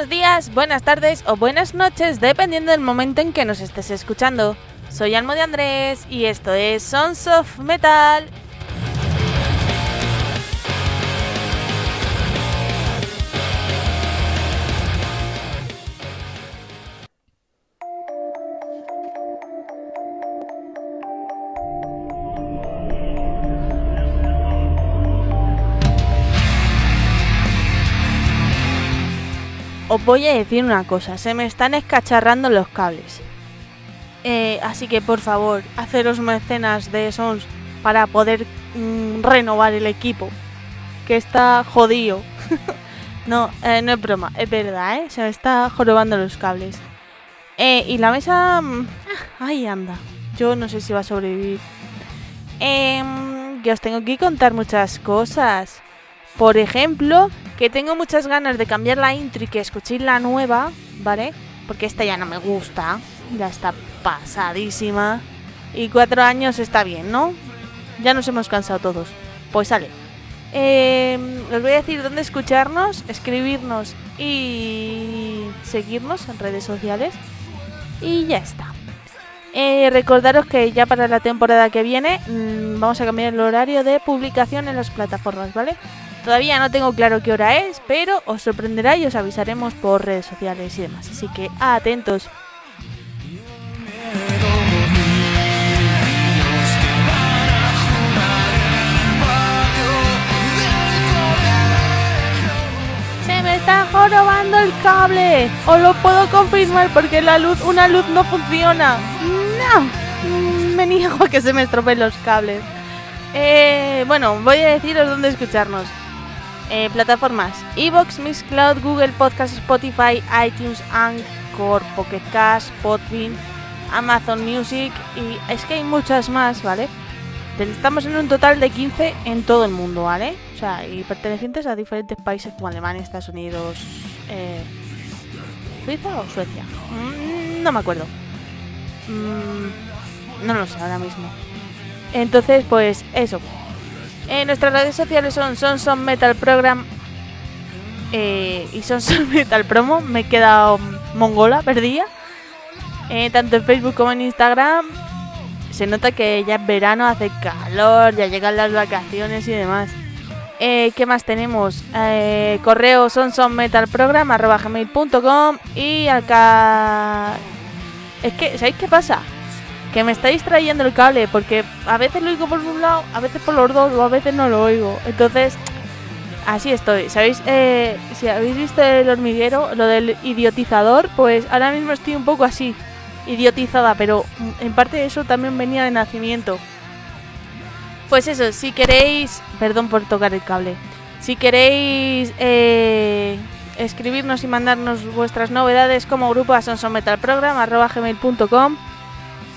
buenos días, buenas tardes o buenas noches, dependiendo del momento en que nos estés escuchando. Soy Almo de Andrés y esto es Sons of Metal. Os voy a decir una cosa, se me están escacharrando los cables. Eh, así que por favor, haceros mecenas de Sons para poder mm, renovar el equipo. Que está jodido. no, eh, no es broma, es verdad, ¿eh? Se me está jorobando los cables. Eh, y la mesa... mm, ah, ahí anda. Yo no sé si va a sobrevivir. Em, que os tengo que contar muchas cosas. Por ejemplo, que tengo muchas ganas de cambiar la intro y que escuchéis la nueva, ¿vale? Porque esta ya no me gusta. Ya está pasadísima. Y cuatro años está bien, ¿no? Ya nos hemos cansado todos. Pues sale. Eh, os voy a decir dónde escucharnos, escribirnos y seguirnos en redes sociales. Y ya está. Eh, recordaros que ya para la temporada que viene mm, vamos a cambiar el horario de publicación en las plataformas, ¿vale? Todavía no tengo claro qué hora es, pero os sorprenderá y os avisaremos por redes sociales y demás. Así que atentos. Se me está jorobando el cable. Os lo puedo confirmar porque la luz, una luz no funciona. No. Me niego a que se me estropeen los cables. Eh, bueno, voy a deciros dónde escucharnos. Eh, plataformas Evox, Mixcloud, Google Podcast, Spotify, iTunes, Anchor, Pocket Cast, Podbean, Amazon Music y es que hay muchas más, ¿vale? Estamos en un total de 15 en todo el mundo, ¿vale? O sea, y pertenecientes a diferentes países como Alemania, Estados Unidos, eh, Suiza o Suecia. Mm, no me acuerdo. Mm, no lo sé ahora mismo. Entonces, pues eso. Eh, nuestras redes sociales son Sonson Metal Program eh, y Sonson Metal Promo. Me he quedado mongola, perdida. Eh, tanto en Facebook como en Instagram. Se nota que ya es verano, hace calor, ya llegan las vacaciones y demás. Eh, ¿Qué más tenemos? Eh, correo sonsonmetalprogram.com y acá... Es que, ¿sabéis qué pasa? Que me está distrayendo el cable porque a veces lo oigo por un lado, a veces por los dos o a veces no lo oigo. Entonces, así estoy. ¿Sabéis? Eh, si habéis visto el hormiguero, lo del idiotizador, pues ahora mismo estoy un poco así, idiotizada, pero en parte eso también venía de nacimiento. Pues eso, si queréis, perdón por tocar el cable, si queréis eh, escribirnos y mandarnos vuestras novedades como grupo a sonsonmetalprogram.com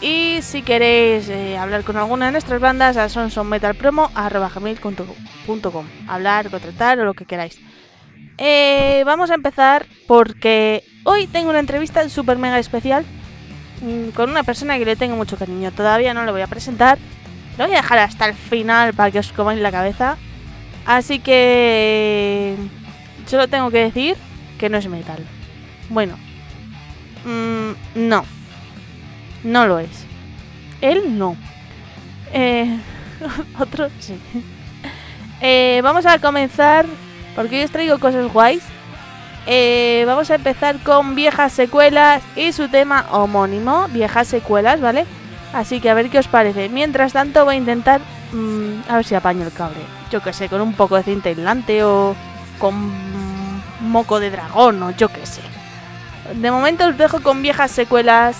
y si queréis eh, hablar con alguna de nuestras bandas, a sonsonmetalpromo.com. Hablar, contratar o lo que queráis. Eh, vamos a empezar porque hoy tengo una entrevista súper mega especial mm, con una persona que le tengo mucho cariño. Todavía no le voy a presentar. Lo voy a dejar hasta el final para que os comáis la cabeza. Así que solo tengo que decir que no es metal. Bueno, mm, no. No lo es. Él no. Eh, otro sí. Eh, vamos a comenzar, porque hoy os traigo cosas guays. Eh, vamos a empezar con viejas secuelas y su tema homónimo, viejas secuelas, ¿vale? Así que a ver qué os parece. Mientras tanto voy a intentar mm, a ver si apaño el cable. Yo que sé, con un poco de cinta aislante o con moco de dragón o yo que sé. De momento os dejo con viejas secuelas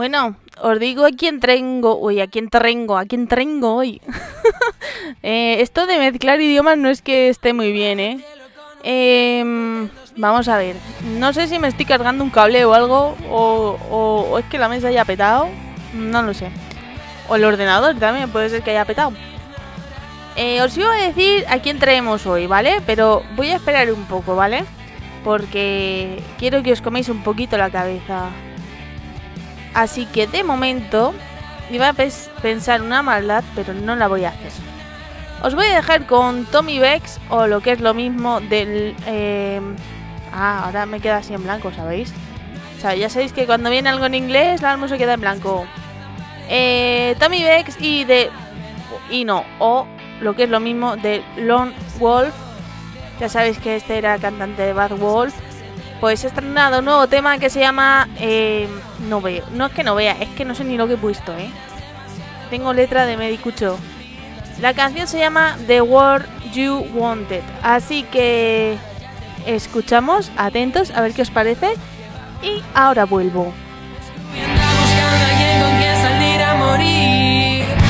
Bueno, os digo a quién trengo, uy, a quién trengo hoy. Eh, esto de mezclar idiomas no es que esté muy bien, ¿eh? Em, vamos a ver, no sé si me estoy cargando un cable o algo, o es que la mesa haya petado, no lo sé. O el ordenador también puede ser que haya petado. Eh, os iba a decir a quién traemos hoy, ¿vale? Pero voy a esperar un poco, ¿vale? Porque quiero que os coméis un poquito la cabeza. Así que de momento iba a pensar una maldad, pero no la voy a hacer. Os voy a dejar con Tommy Bex o lo que es lo mismo del... eh, Ah, ahora me queda así en blanco, ¿sabéis? Ya sabéis que cuando viene algo en inglés, la alma se queda en blanco. Eh, Tommy Bex y de... Y no, o lo que es lo mismo de Lone Wolf. Ya sabéis que este era cantante de Bad Wolf. Pues he estrenado un nuevo tema que se llama... eh, no veo. No es que no vea, es que no sé ni lo que he puesto, ¿eh? Tengo letra de Medicucho. La canción se llama The World You Wanted. Así que escuchamos, atentos, a ver qué os parece. Y ahora vuelvo. Y anda buscando a alguien con quien salir a morir.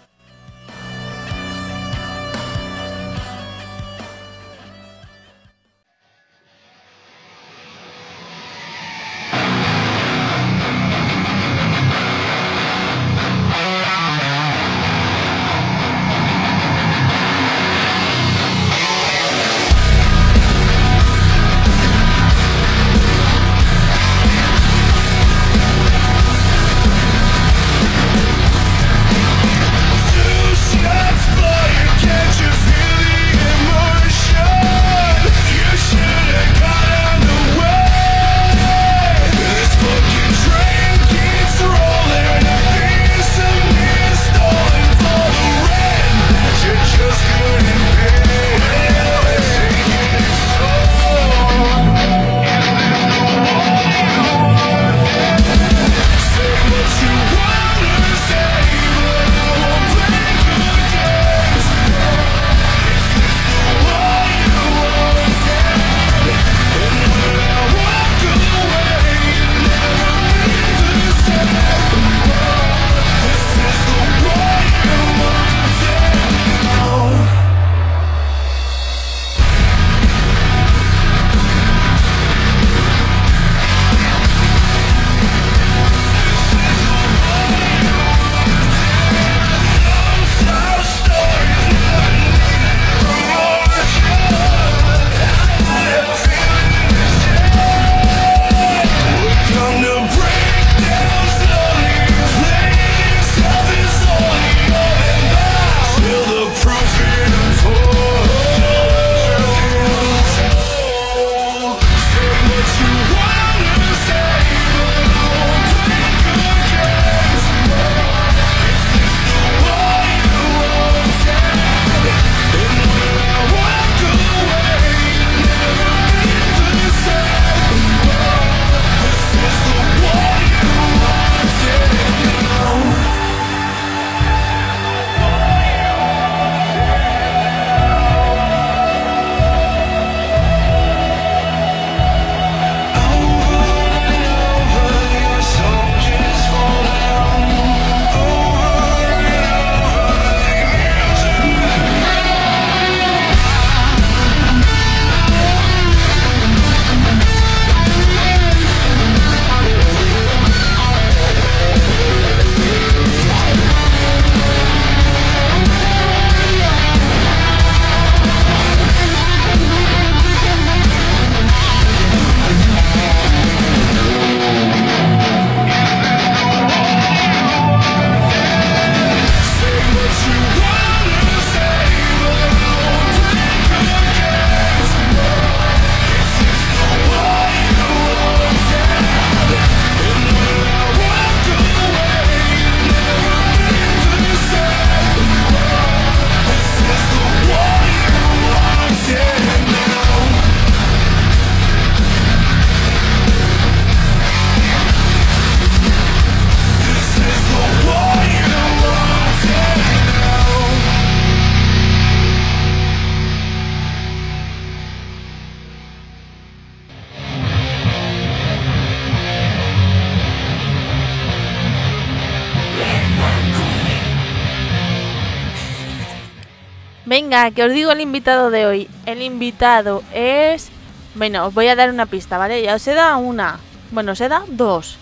Venga, que os digo el invitado de hoy. El invitado es... Bueno, os voy a dar una pista, ¿vale? Ya os he dado una. Bueno, os he dado dos.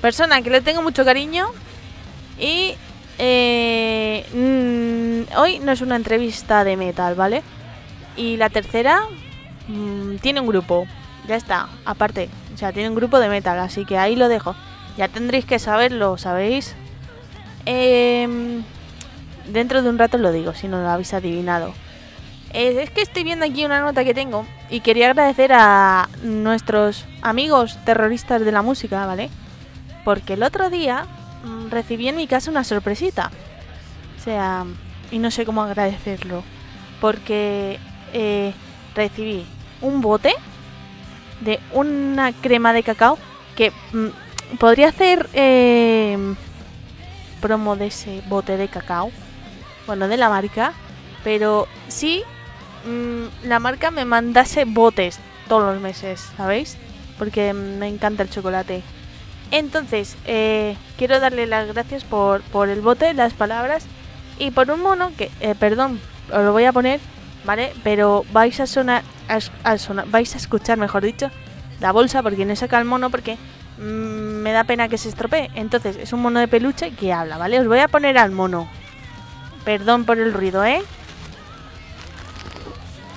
Persona que le tengo mucho cariño. Y... eh, mm, hoy no es una entrevista de metal, ¿vale? Y la tercera... mm, tiene un grupo. Ya está, aparte. O sea, tiene un grupo de metal, así que ahí lo dejo. Ya tendréis que saberlo, ¿sabéis? Em, dentro de un rato lo digo, si no lo habéis adivinado. Es que estoy viendo aquí una nota que tengo y quería agradecer a nuestros amigos terroristas de la música, ¿vale? Porque el otro día mm, recibí en mi casa una sorpresita. O sea, y no sé cómo agradecerlo. Porque eh, recibí un bote de una crema de cacao que mm, podría hacer eh, promo de ese bote de cacao. Bueno, de la marca. Pero sí, mm, la marca me mandase botes todos los meses, ¿sabéis? Porque me encanta el chocolate. Entonces, eh, quiero darle las gracias por, por el bote, las palabras y por un mono que, eh, perdón, os lo voy a poner, ¿vale? Pero vais a sonar, vais a escuchar, mejor dicho, la bolsa porque no saca el mono porque mm, me da pena que se estropee. Entonces, es un mono de peluche que habla, ¿vale? Os voy a poner al mono. Perdón por el ruido, ¿eh?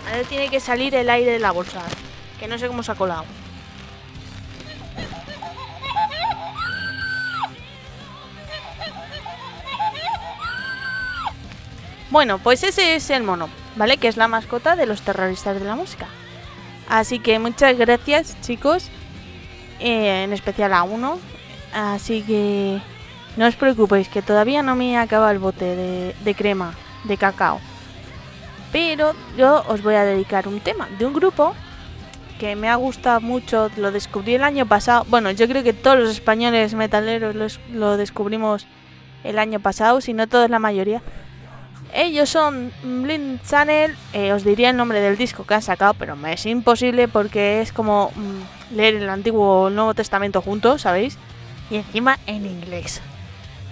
Ahora tiene que salir el aire de la bolsa, que no sé cómo se ha colado. Bueno, pues ese es el mono, ¿vale? Que es la mascota de los terroristas de la música. Así que muchas gracias, chicos. eh, en especial a uno. Así que no os preocupéis, que todavía no me acaba el bote de, crema de cacao. Pero yo os voy a dedicar un tema de un grupo que me ha gustado mucho. Lo descubrí el año pasado. Bueno, yo creo que todos los españoles metaleros los- lo descubrimos el año pasado, si no todos, la mayoría. Ellos son Blind Channel, eh, os diría el nombre del disco que han sacado, pero me es imposible porque es como mm, leer el Antiguo Nuevo Testamento juntos, ¿sabéis? Y encima en inglés.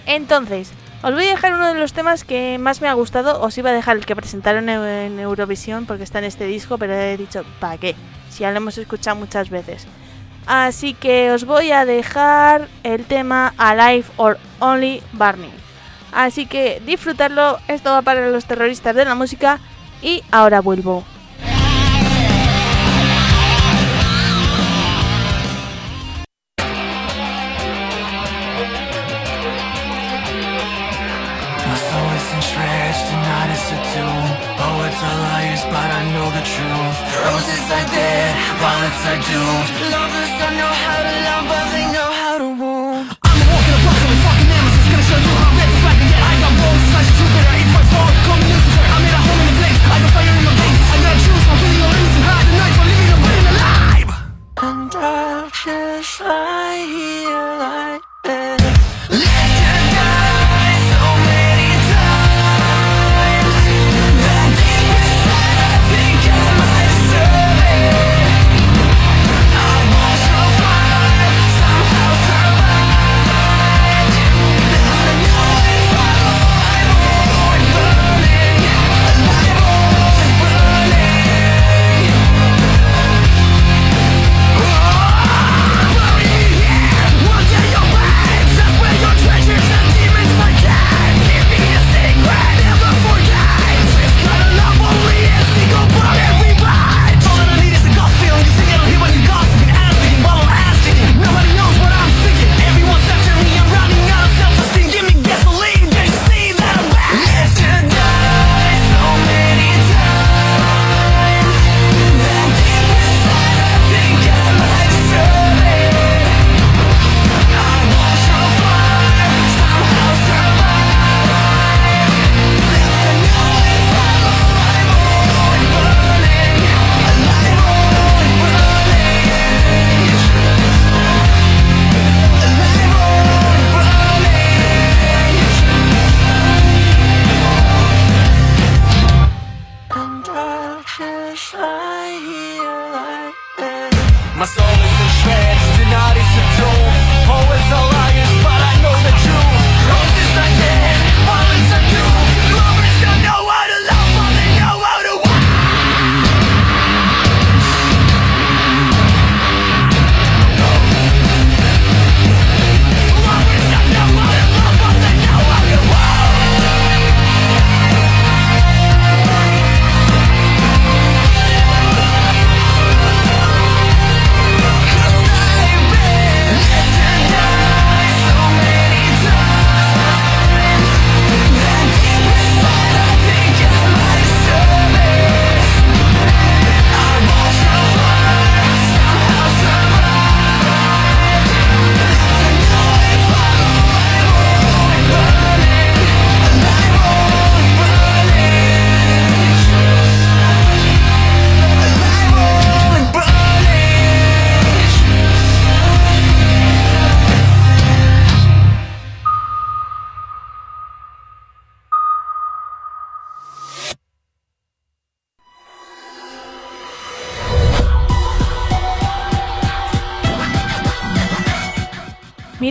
Entonces, os voy a dejar uno de los temas que más me ha gustado. Os iba a dejar el que presentaron en, Eurovisión porque está en este disco, pero he dicho, ¿para qué? Si ya lo hemos escuchado muchas veces. Así que os voy a dejar el tema Alive or Only Burning. Así que disfrutarlo, esto va para los terroristas de la música y ahora vuelvo. Liars, but I know the truth. Roses are dead, violets are doomed. Lovers don't know how to love, but they know how to wound. I'm a walking apocalypse, fucking nemesis Gonna show you how reckless I can get I got balls, slash Jupiter, 8.4 Communism, I made a home in the flames I got fire in my veins. I got choose, I'm feeling your illusion Hide the night, for living and burning alive. And I'll just lie here like this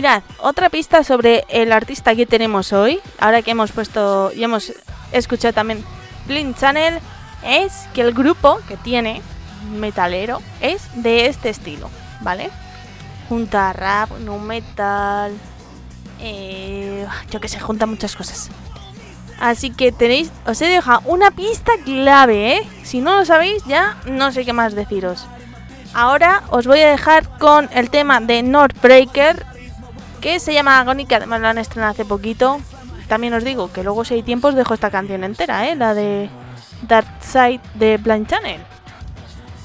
Mirad, otra pista sobre el artista que tenemos hoy, ahora que hemos puesto y hemos escuchado también Blind Channel, es que el grupo que tiene, metalero, es de este estilo, ¿vale? Junta rap, no metal, eh, yo que sé, junta muchas cosas. Así que tenéis, os he dejado una pista clave, ¿eh? Si no lo sabéis ya, no sé qué más deciros. Ahora os voy a dejar con el tema de Northbreaker, que se llama Agony, que además lo han estrenado hace poquito. También os digo que luego si hay tiempo os dejo esta canción entera, ¿eh? La de Dark Side de Blind Channel.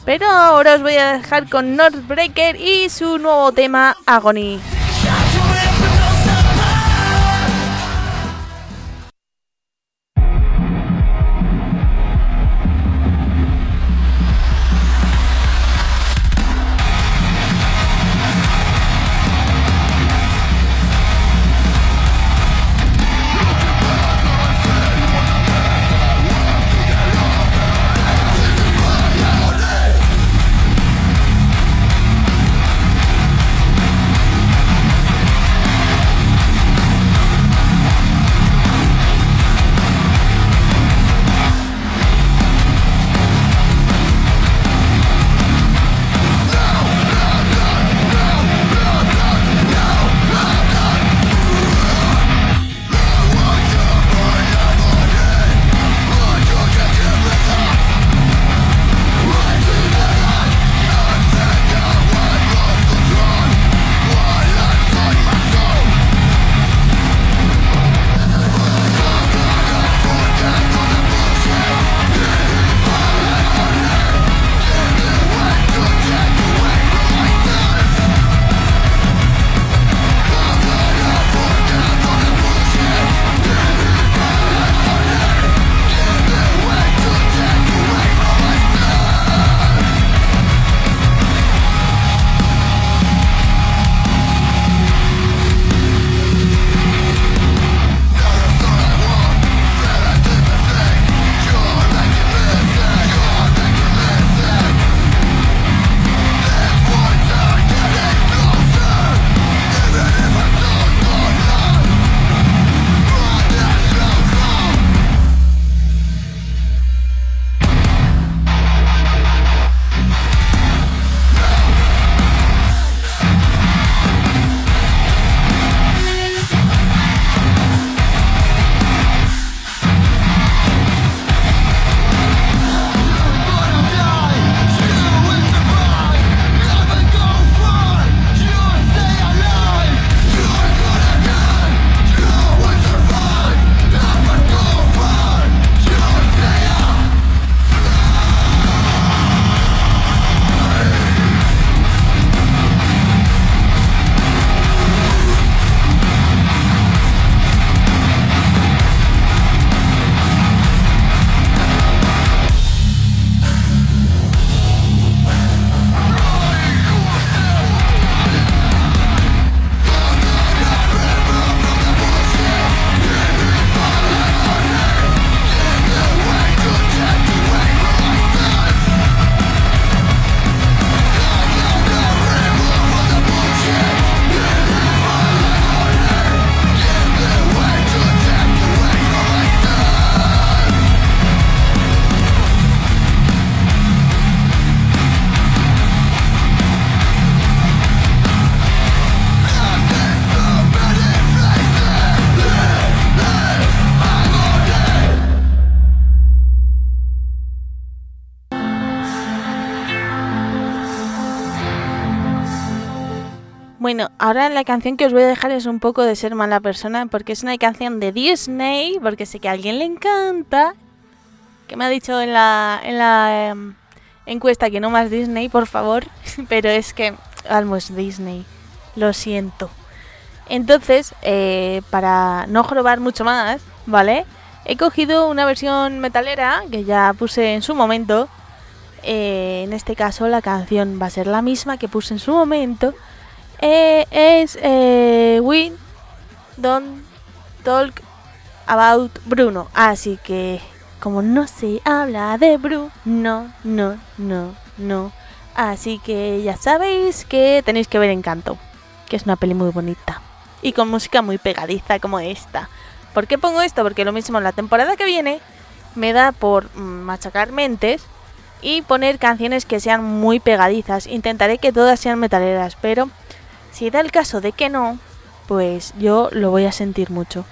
Pero ahora os voy a dejar con Northbreaker y su nuevo tema Agony. Ahora la canción que os voy a dejar es un poco de ser mala persona porque es una canción de Disney, porque sé que a alguien le encanta, que me ha dicho en la, en la em, encuesta que no más Disney, por favor, pero es que almost Disney, lo siento. Entonces, eh, para no jorobar mucho más, ¿vale? He cogido una versión metalera que ya puse en su momento. Eh, en este caso la canción va a ser la misma que puse en su momento. Eh, es eh, We Don't Talk About Bruno. Así que, como no se habla de Bruno, no, no, no, no. Así que ya sabéis que tenéis que ver Encanto, que es una peli muy bonita. y con música muy pegadiza como esta. ¿Por qué pongo esto? Porque lo mismo la temporada que viene me da por mm, machacar mentes y poner canciones que sean muy pegadizas. Intentaré que todas sean metaleras, pero si da el caso de que no, pues yo lo voy a sentir mucho.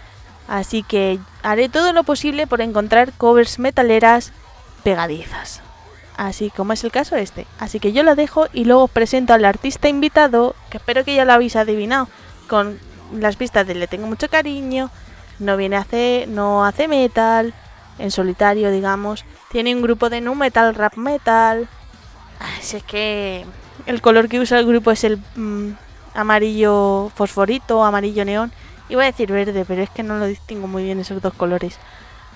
Así que haré todo lo posible por encontrar covers metaleras pegadizas. Así como es el caso este. Así que yo lo dejo y luego os presento al artista invitado, que espero que ya lo habéis adivinado, con las pistas de Le tengo mucho cariño, no viene a hacer, no hace metal, en solitario digamos, tiene un grupo de nu metal, rap metal. Así es que el color que usa el grupo es el mm, amarillo fosforito, amarillo neón. Iba a decir verde, pero es que no lo distingo muy bien esos dos colores.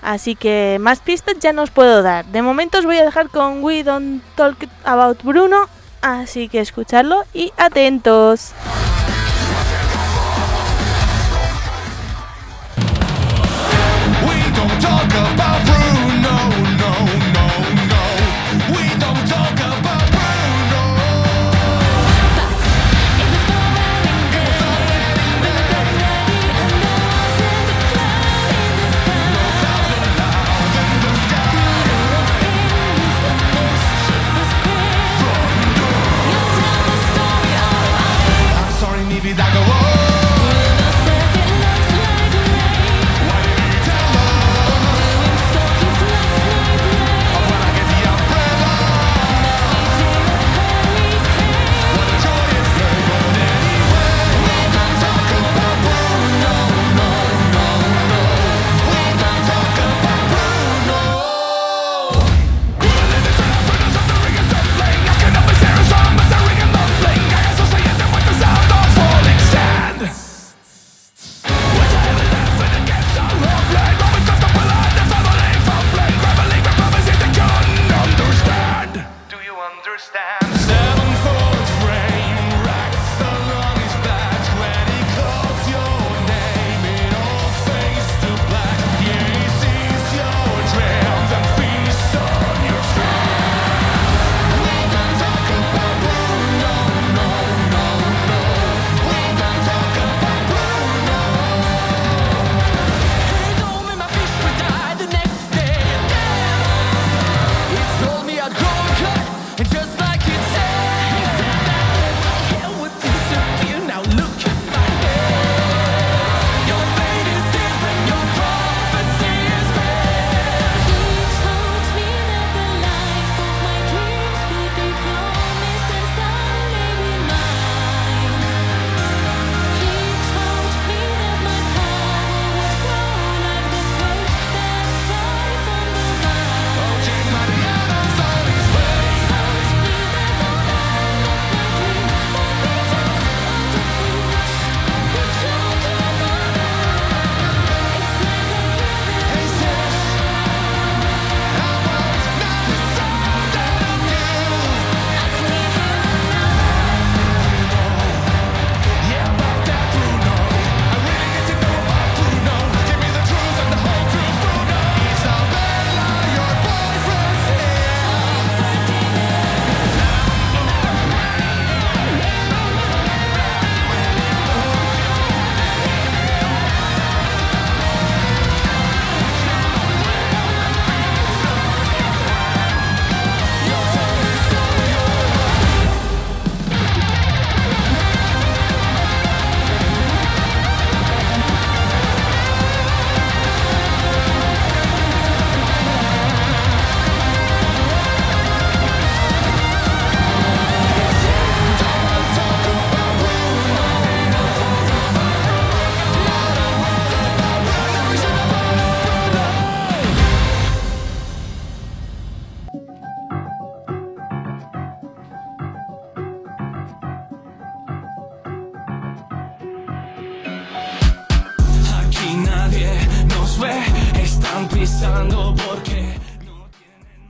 Así que más pistas ya no os puedo dar. De momento os voy a dejar con We Don't Talk About Bruno. Así que escucharlo y atentos.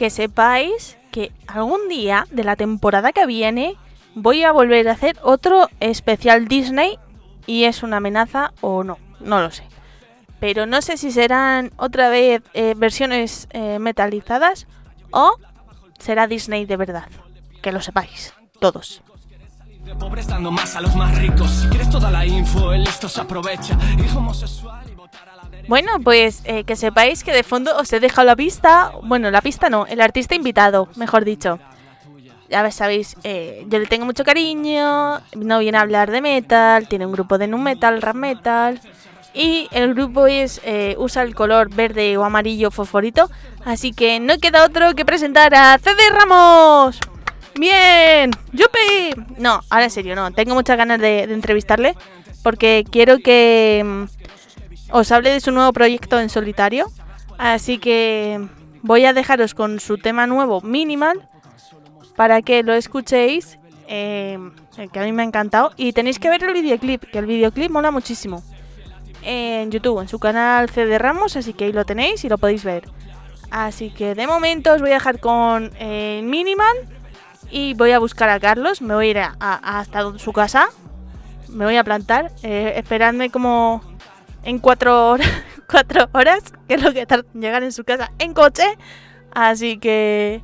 Que sepáis que algún día de la temporada que viene voy a volver a hacer otro especial Disney y es una amenaza o no, no lo sé. Pero no sé si serán otra vez eh, versiones eh, metalizadas o será Disney de verdad. Que lo sepáis, todos. Bueno, pues eh, que sepáis que de fondo os he dejado la pista. Bueno, la pista no, el artista invitado, mejor dicho. Ya sabéis, eh, yo le tengo mucho cariño. No viene a hablar de metal, tiene un grupo de nu metal, rap metal. Y el grupo es eh, usa el color verde o amarillo fosforito. Así que no queda otro que presentar a CD Ramos. Bien, ¡Yupi! No, ahora en serio, no. Tengo muchas ganas de, de entrevistarle. Porque quiero que mm, os hable de su nuevo proyecto en solitario. Así que voy a dejaros con su tema nuevo, Minimal, para que lo escuchéis. eh, que a mí me ha encantado. Y tenéis que ver el videoclip, que el videoclip mola muchísimo. En YouTube, en su canal CD Ramos, así que ahí lo tenéis y lo podéis ver. Así que de momento os voy a dejar con eh, Minimal. Y voy a buscar a Carlos. Me voy a ir a- hasta su casa. Me voy a plantar. Eh, esperadme como en cuatro horas, cuatro horas, que es lo que tarda en llegar en su casa en coche. Así que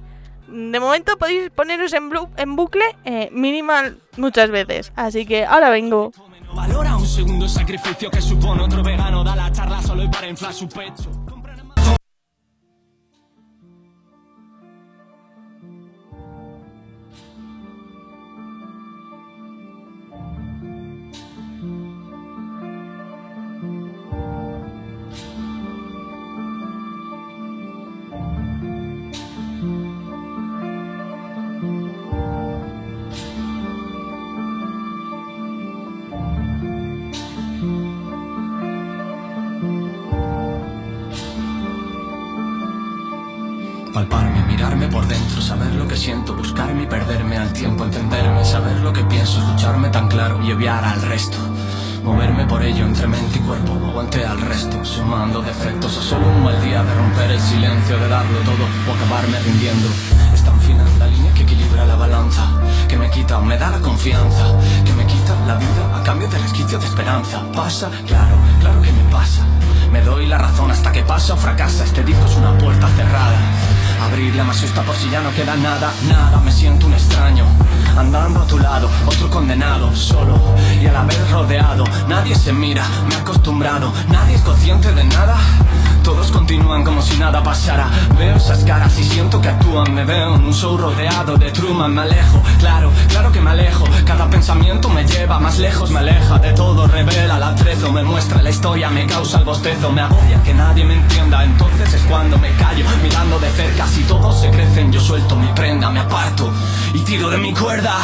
de momento podéis poneros en, en bucle eh, minimal muchas veces. Así que ahora vengo. Valora un segundo sacrificio que supone otro vegano. Da la charla solo para inflar su pecho. Por dentro, saber lo que siento, buscarme y perderme al tiempo, entenderme, saber lo que pienso, escucharme tan claro y obviar al resto. Moverme por ello entre mente y cuerpo, aguante al resto, sumando defectos o solo un mal día de romper el silencio, de darlo todo o acabarme rindiendo. Es tan fina la línea que equilibra la balanza, que me quita o me da la confianza, que me quita la vida a cambio del resquicio de esperanza. Pasa, claro, claro que me pasa. Me doy la razón hasta que pasa o fracasa. Este disco es una puerta cerrada. Abrirla me asusta por si ya no queda nada, nada. Me siento un extraño. Andando a tu lado, otro condenado, solo y a la vez rodeado. Nadie se mira, me he acostumbrado. Nadie es consciente de nada. Todos continúan como si nada pasara. Veo esas caras y siento que actúan. Me veo en un show rodeado de Truman. Me alejo, claro, claro que me alejo. Cada pensamiento me lleva más lejos, me aleja de todo. Revela la atrezo, me muestra la historia, me causa el bostezo. Me agobia que nadie me entienda. Entonces es cuando me callo, mirando de cerca. Si todos se crecen, yo suelto mi prenda, me aparto y tiro de mi cuerda.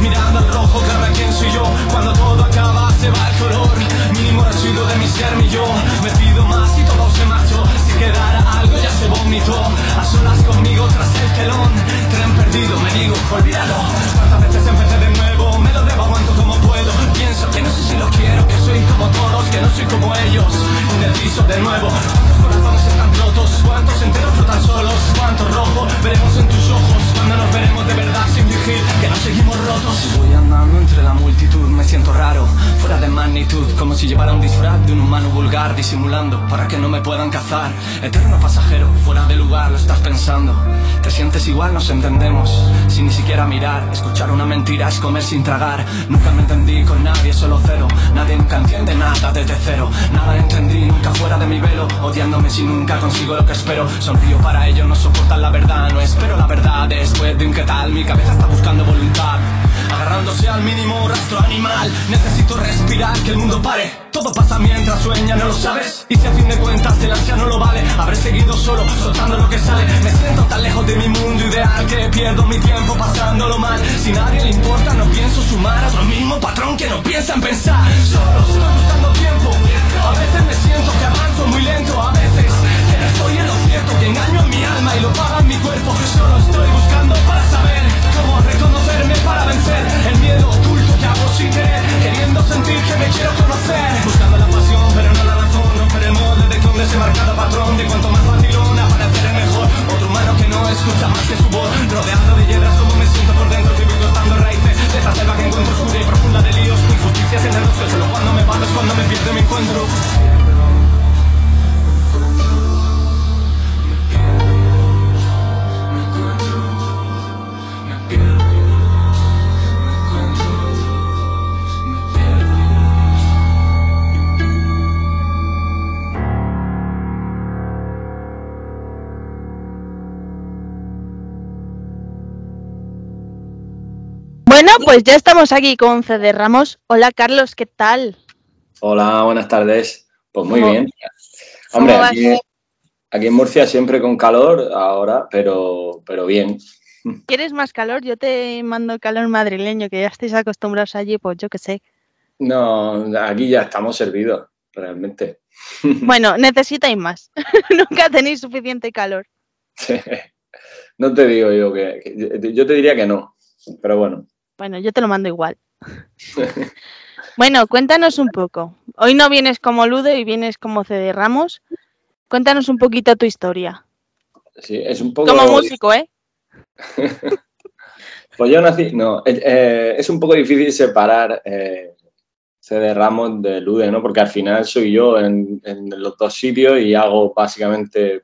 Mirando al rojo, claro quién soy yo. Cuando todo acaba, se va el color. Mínimo residuo de mi ser, mi yo. Me pido más y todo se marchó. Quedara algo, ya se vomitó. A solas conmigo tras el telón. Tren perdido, me digo, olvídalo. Cuántas veces empecé de nuevo, me lo debo, aguanto como puedo. Pienso que no sé si lo quiero, que soy como todos, que no soy como ellos. Indeciso de nuevo. ¿Cuántos corazones están rotos? ¿Cuántos enteros flotan solos? ¿Cuánto rojo veremos en tus ojos? Cuando nos veremos de verdad sin fingir que no seguimos rotos. Voy andando entre la multitud, me siento raro, fuera de magnitud, como si llevara un disfraz de un humano vulgar, disimulando para que no me puedan cazar. Eterno pasajero, fuera de lugar, lo estás pensando. Te sientes igual, nos entendemos, sin ni siquiera mirar. Escuchar una mentira es comer sin tragar. Nunca me entendí con nadie, solo cero. Nadie nunca entiende nada desde cero. Nada entendí, nunca fuera de mi velo. Odiándome si nunca consigo lo que espero. Sonrío para ello, no soportan la verdad. No espero la verdad después de un qué tal. Mi cabeza está buscando voluntad. Agarrándose al mínimo rastro animal. Necesito respirar, que el mundo pare. Todo pasa mientras sueña, ¿no lo sabes? Y si a fin de cuentas el ansia no lo vale Habré seguido solo, soltando lo que sale. Me siento tan lejos de mi mundo ideal Que pierdo mi tiempo pasándolo mal. Si nadie le importa, no pienso sumar A otro mismo patrón que no piensa en pensar. Solo estoy buscando tiempo. A veces me siento que avanzo muy lento A veces que no estoy en lo cierto Que engaño a mi alma y lo paga mi cuerpo. Solo estoy buscando para vencer. El miedo oculto que hago sin querer Queriendo sentir que me quiero conocer. Buscando la pasión pero no la razón. Romper el molde de donde se marca patrón. De cuanto más vacilón aparecer el mejor. Otro humano que no escucha más que su voz. Rodeado de hiedras como me siento por dentro Que voy raíces de esta selva que encuentro oscura y profunda de líos. Injusticias en el que solo cuando me paro es cuando me pierdo y encuentro pues ya estamos aquí con CD Ramos. Hola Carlos, ¿qué tal? Hola, buenas tardes. Pues muy ¿Cómo- bien. Hombre, aquí, aquí en Murcia siempre con calor ahora, pero, pero bien. ¿Quieres más calor? Yo te mando calor madrileño, que ya estáis acostumbrados allí, pues yo qué sé. No, aquí ya estamos servidos, realmente. Bueno, necesitáis más. Nunca tenéis suficiente calor. No te digo yo que, que- yo te diría que no, pero bueno. Bueno, yo te lo mando igual. Bueno, cuéntanos un poco. Hoy no vienes como Ludo y vienes como CD Ramos. Cuéntanos un poquito tu historia. Sí, es un poco. Como músico, ¿eh? Pues yo nací, no, eh, eh, es un poco difícil separar eh, CD Ramos de Lude, ¿no? Porque al final soy yo en, en los dos sitios y hago básicamente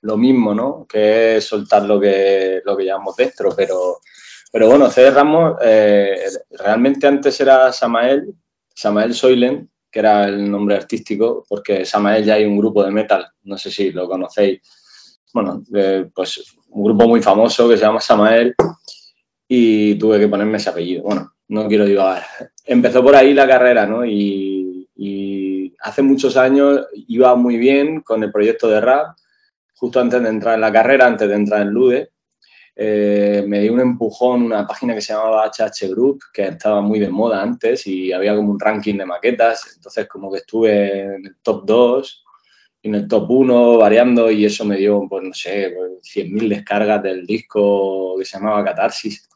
lo mismo, ¿no? Que es soltar lo que, lo que llevamos dentro, pero, pero bueno, CD Ramos eh, realmente antes era Samael, Samael Soilen, que era el nombre artístico, porque Samael ya hay un grupo de metal, no sé si lo conocéis, bueno, pues un grupo muy famoso que se llama Samael y tuve que ponerme ese apellido. Bueno, no quiero divagar. Empezó por ahí la carrera, ¿no? Y, y hace muchos años iba muy bien con el proyecto de rap, justo antes de entrar en la carrera, antes de entrar en LUDE. Eh, me dio un empujón una página que se llamaba HH Group, que estaba muy de moda antes y había como un ranking de maquetas. Entonces, como que estuve en el top 2 y en el top 1 variando y eso me dio, pues no sé, pues, 100.000 descargas del disco que se llamaba Catarsis.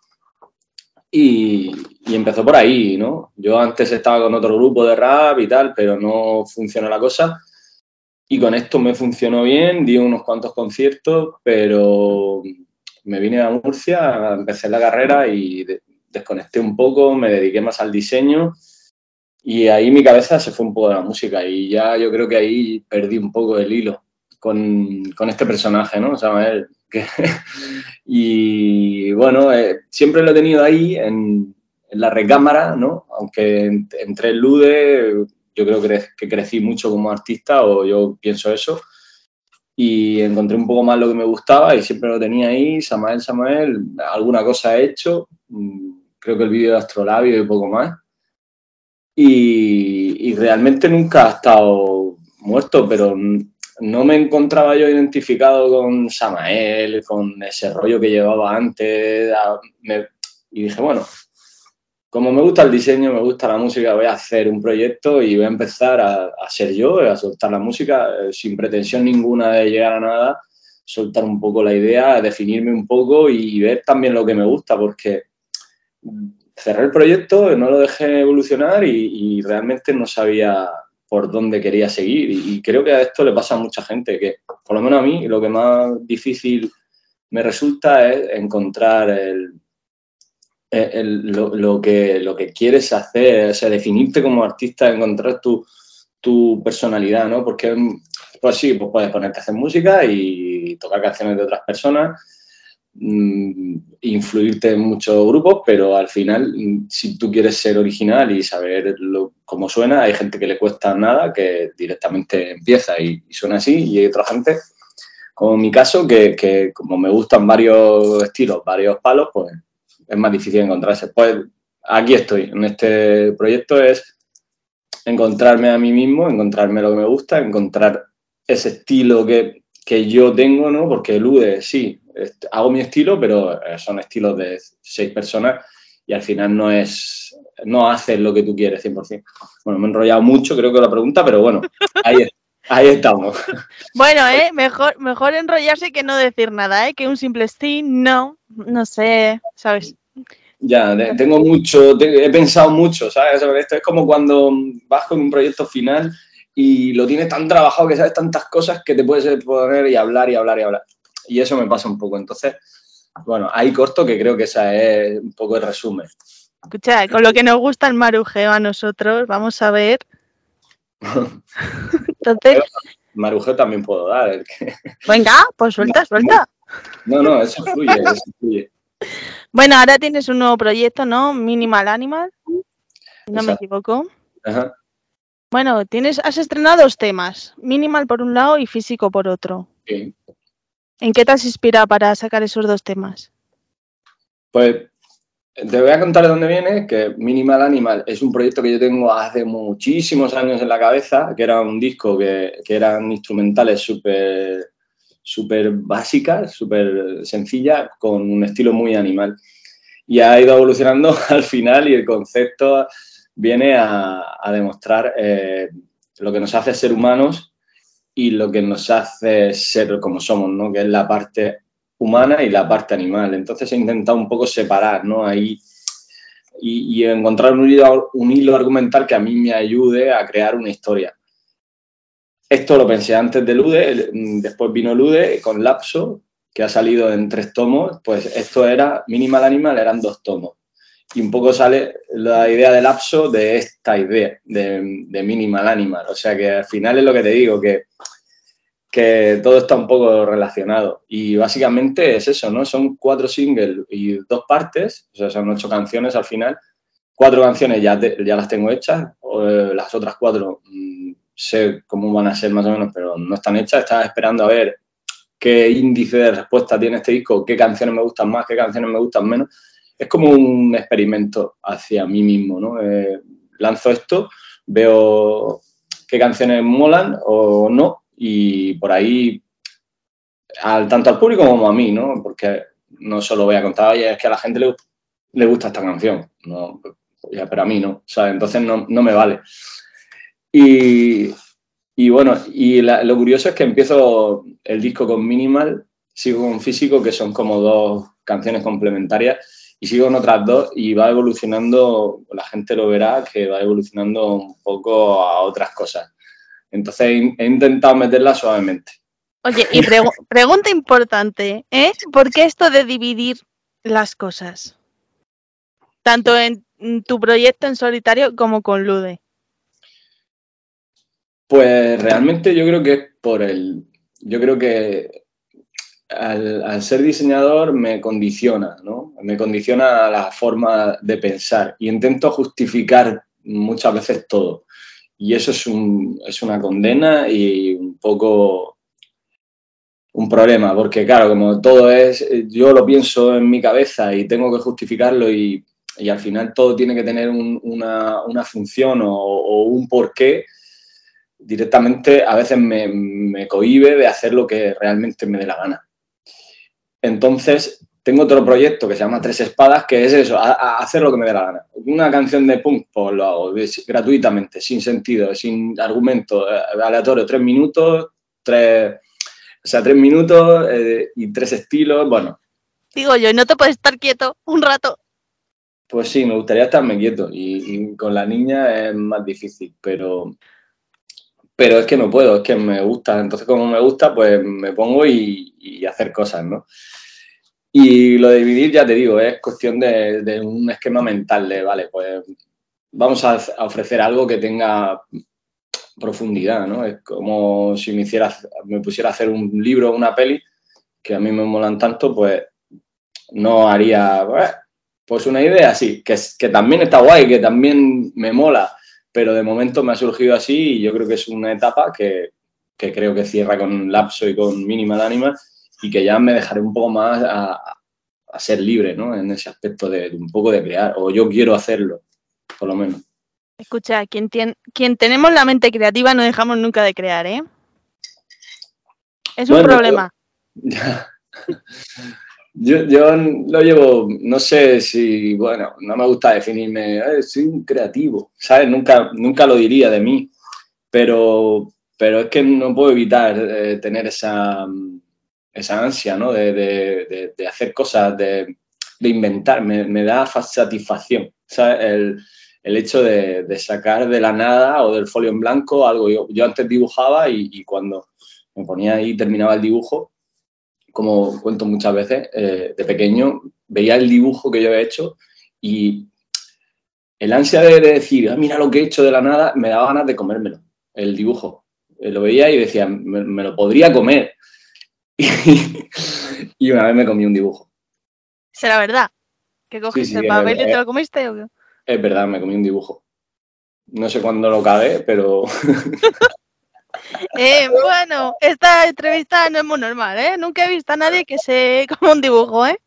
Y, y empezó por ahí, ¿no? Yo antes estaba con otro grupo de rap y tal, pero no funcionó la cosa. Y con esto me funcionó bien, di unos cuantos conciertos, pero me vine a Murcia, empecé la carrera y de- desconecté un poco, me dediqué más al diseño y ahí mi cabeza se fue un poco de la música y ya yo creo que ahí perdí un poco el hilo con, con este personaje, ¿no? Samael. Que, y bueno, eh, siempre lo he tenido ahí en, en la recámara, ¿no? Aunque ent- entré en Lude, yo creo que, que crecí mucho como artista, o yo pienso eso, y encontré un poco más lo que me gustaba y siempre lo tenía ahí, Samael, Samael, alguna cosa he hecho, mm, creo que el vídeo de Astrolabio y poco más. Y, realmente nunca ha estado muerto, pero no me encontraba yo identificado con Samael, con ese rollo que llevaba antes. me- y dije, bueno, como me gusta el diseño, me gusta la música, voy a hacer un proyecto y voy a empezar a, a ser yo, a soltar la música eh, sin pretensión ninguna de llegar a nada, soltar un poco la idea, definirme un poco y ver también lo que me gusta, porque cerré el proyecto, no lo dejé evolucionar y, y realmente no sabía por dónde quería seguir. Y, y creo que a esto le pasa a mucha gente, que por lo menos a mí lo que más difícil me resulta es encontrar el, el- el- lo, lo que, lo que quieres hacer, o sea, definirte como artista, encontrar tu, tu personalidad, ¿no? Porque, pues sí, pues puedes ponerte a hacer música y tocar canciones de otras personas, mm, influirte en muchos grupos, pero al final, mm, si tú quieres ser original y saber lo- cómo suena, hay gente que le cuesta nada, que directamente empieza y, y suena así, y hay otra gente, como en mi caso, que, que como me gustan varios estilos, varios palos, pues es más difícil encontrarse. Pues aquí estoy, en este proyecto es encontrarme a mí mismo, encontrarme lo que me gusta, encontrar ese estilo que, que yo tengo, ¿no? Porque elude, sí, hago mi estilo, pero eh, son estilos de seis personas y al final no es, no haces lo que tú quieres 100%. Bueno, me he enrollado mucho, creo que la pregunta, pero bueno, ahí, ahí estamos. Bueno, ¿eh? Mejor, mejor enrollarse que no decir nada, ¿eh? Que un simple sí, no, no sé, ¿sabes? Ya, tengo mucho, he pensado mucho, ¿sabes? Sobre Esto es como cuando vas con un proyecto final y lo tienes tan trabajado que sabes tantas cosas que te puedes poner y hablar y hablar y hablar. Y eso me pasa un poco. Entonces, bueno, ahí corto que creo que ese es un poco el resumen. Escucha, con lo que nos gusta el marujeo a nosotros, vamos a ver. Entonces, Marujeo también puedo dar. el que- venga, pues suelta, suelta. No, no, eso fluye, eso fluye. Bueno, ahora tienes un nuevo proyecto, ¿no? Minimal Animal. No me equivoco. Ajá. Bueno, tienes, has estrenado dos temas, Minimal por un lado y Físico por otro. Sí. ¿En qué te has inspirado para sacar esos dos temas? Pues Te voy a contar de dónde viene, que Minimal Animal es un proyecto que yo tengo hace muchísimos años en la cabeza, que era un disco que, que eran instrumentales súper súper básicas, súper sencillas, con un estilo muy animal. Y ha ido evolucionando al final y el concepto viene a, demostrar eh, lo que nos hace ser humanos y lo que nos hace ser como somos, ¿no? Que es la parte humana y la parte animal. Entonces he intentado un poco separar, ¿no? Ahí y, y encontrar un hilo, un hilo argumental que a mí me ayude a crear una historia. Esto lo pensé antes de Lude, el- después vino Lude con Lapso, que ha salido en tres tomos, pues esto era, Minimal Animal eran dos tomos. Y un poco sale la idea de Lapso de esta idea de, de Minimal Animal. O sea que al final es lo que te digo, que, que todo está un poco relacionado. Y básicamente es eso, ¿no? Son cuatro singles y dos partes, o sea, son ocho canciones al final. Cuatro canciones ya, te- ya las tengo hechas, eh, las otras cuatro mm, sé cómo van a ser más o menos, pero no están hechas. Estaba esperando a ver qué índice de respuesta tiene este disco, qué canciones me gustan más, qué canciones me gustan menos. Es como un experimento hacia mí mismo, ¿no? Eh, lanzo esto, veo qué canciones molan o no, y por ahí, al, tanto al público como a mí, ¿no? Porque no solo voy a contar, oye, es que a la gente le, le gusta esta canción, no, ya, pero a mí no, ¿sabes? Entonces no, no me vale. Y, y bueno, y la- lo curioso es que empiezo el disco con Minimal, sigo con Físico, que son como dos canciones complementarias, y sigo con otras dos y va evolucionando, la gente lo verá, que va evolucionando un poco a otras cosas. Entonces he, intentado meterla suavemente. Oye, y pregu- pregunta importante, ¿eh? ¿Por qué esto de dividir las cosas? Tanto en en tu proyecto en solitario como con Lude. Pues realmente yo creo que es por el. Yo creo que al, ser diseñador me condiciona, ¿no? Me condiciona la forma de pensar y intento justificar muchas veces todo. Y eso es, un, es una condena y un poco un problema, porque claro, como todo es, yo lo pienso en mi cabeza y tengo que justificarlo y, y al final todo tiene que tener un- una, una función o, o un porqué, directamente a veces me, me cohíbe de hacer lo que realmente me dé la gana. Entonces, tengo otro proyecto que se llama Tres Espadas, que es eso, a- a hacer lo que me dé la gana. Una canción de punk, pues lo hago es- gratuitamente, sin sentido, sin argumento, eh, aleatorio, tres minutos, tres, o sea, tres minutos eh, y tres estilos, bueno, Digo yo, no te puedes estar quieto un rato. Pues sí, me gustaría estarme quieto y, y con la niña es más difícil, pero, pero es que no puedo, es que me gusta. Entonces, como me gusta, pues me pongo y, hacer cosas, ¿no? Y lo de dividir, ya te digo, es cuestión de, un esquema mental de, vale, pues vamos a, ofrecer algo que tenga profundidad, ¿no? Es como si me, hiciera, me pusiera a hacer un libro o una peli, que a mí me molan tanto, pues no haría, "Bueh, pues una idea así, que, que también está guay, que también me mola, pero de momento me ha surgido así y yo creo que es una etapa que, que creo que cierra con Lapso y con Minimal Animal y que ya me dejaré un poco más a, a ser libre, ¿no? En ese aspecto de, de un poco de crear, o yo quiero hacerlo, por lo menos. Escucha, quien, tien- quien tenemos la mente creativa no dejamos nunca de crear, ¿eh? Es un problema. Yo, yo lo llevo, no sé si, bueno, no me gusta definirme, "Eh, soy un creativo, ¿sabes? Nunca, nunca lo diría de mí, pero, pero es que no puedo evitar eh, tener esa, esa ansia, ¿no? De, de- hacer cosas, de, inventar, me, da fa- satisfacción, ¿sabes? El, el hecho de, sacar de la nada o del folio en blanco algo. Yo, yo antes dibujaba y, y cuando me ponía ahí terminaba el dibujo, como cuento muchas veces, eh, de pequeño veía el dibujo que yo he hecho y el ansia de, de decir, "Ah, mira lo que he hecho de la nada, me daba ganas de comérmelo, el dibujo. Eh, lo veía y decía, me, me lo podría comer. y una vez me comí un dibujo. Será verdad. Que cogiste sí, el papel y te eh. lo comiste. ¿o qué? Es verdad, me comí un dibujo. No sé cuándo lo acabé, pero Eh, bueno, esta entrevista no es muy normal, ¿eh? Nunca he visto a nadie que se coma un dibujo, ¿eh?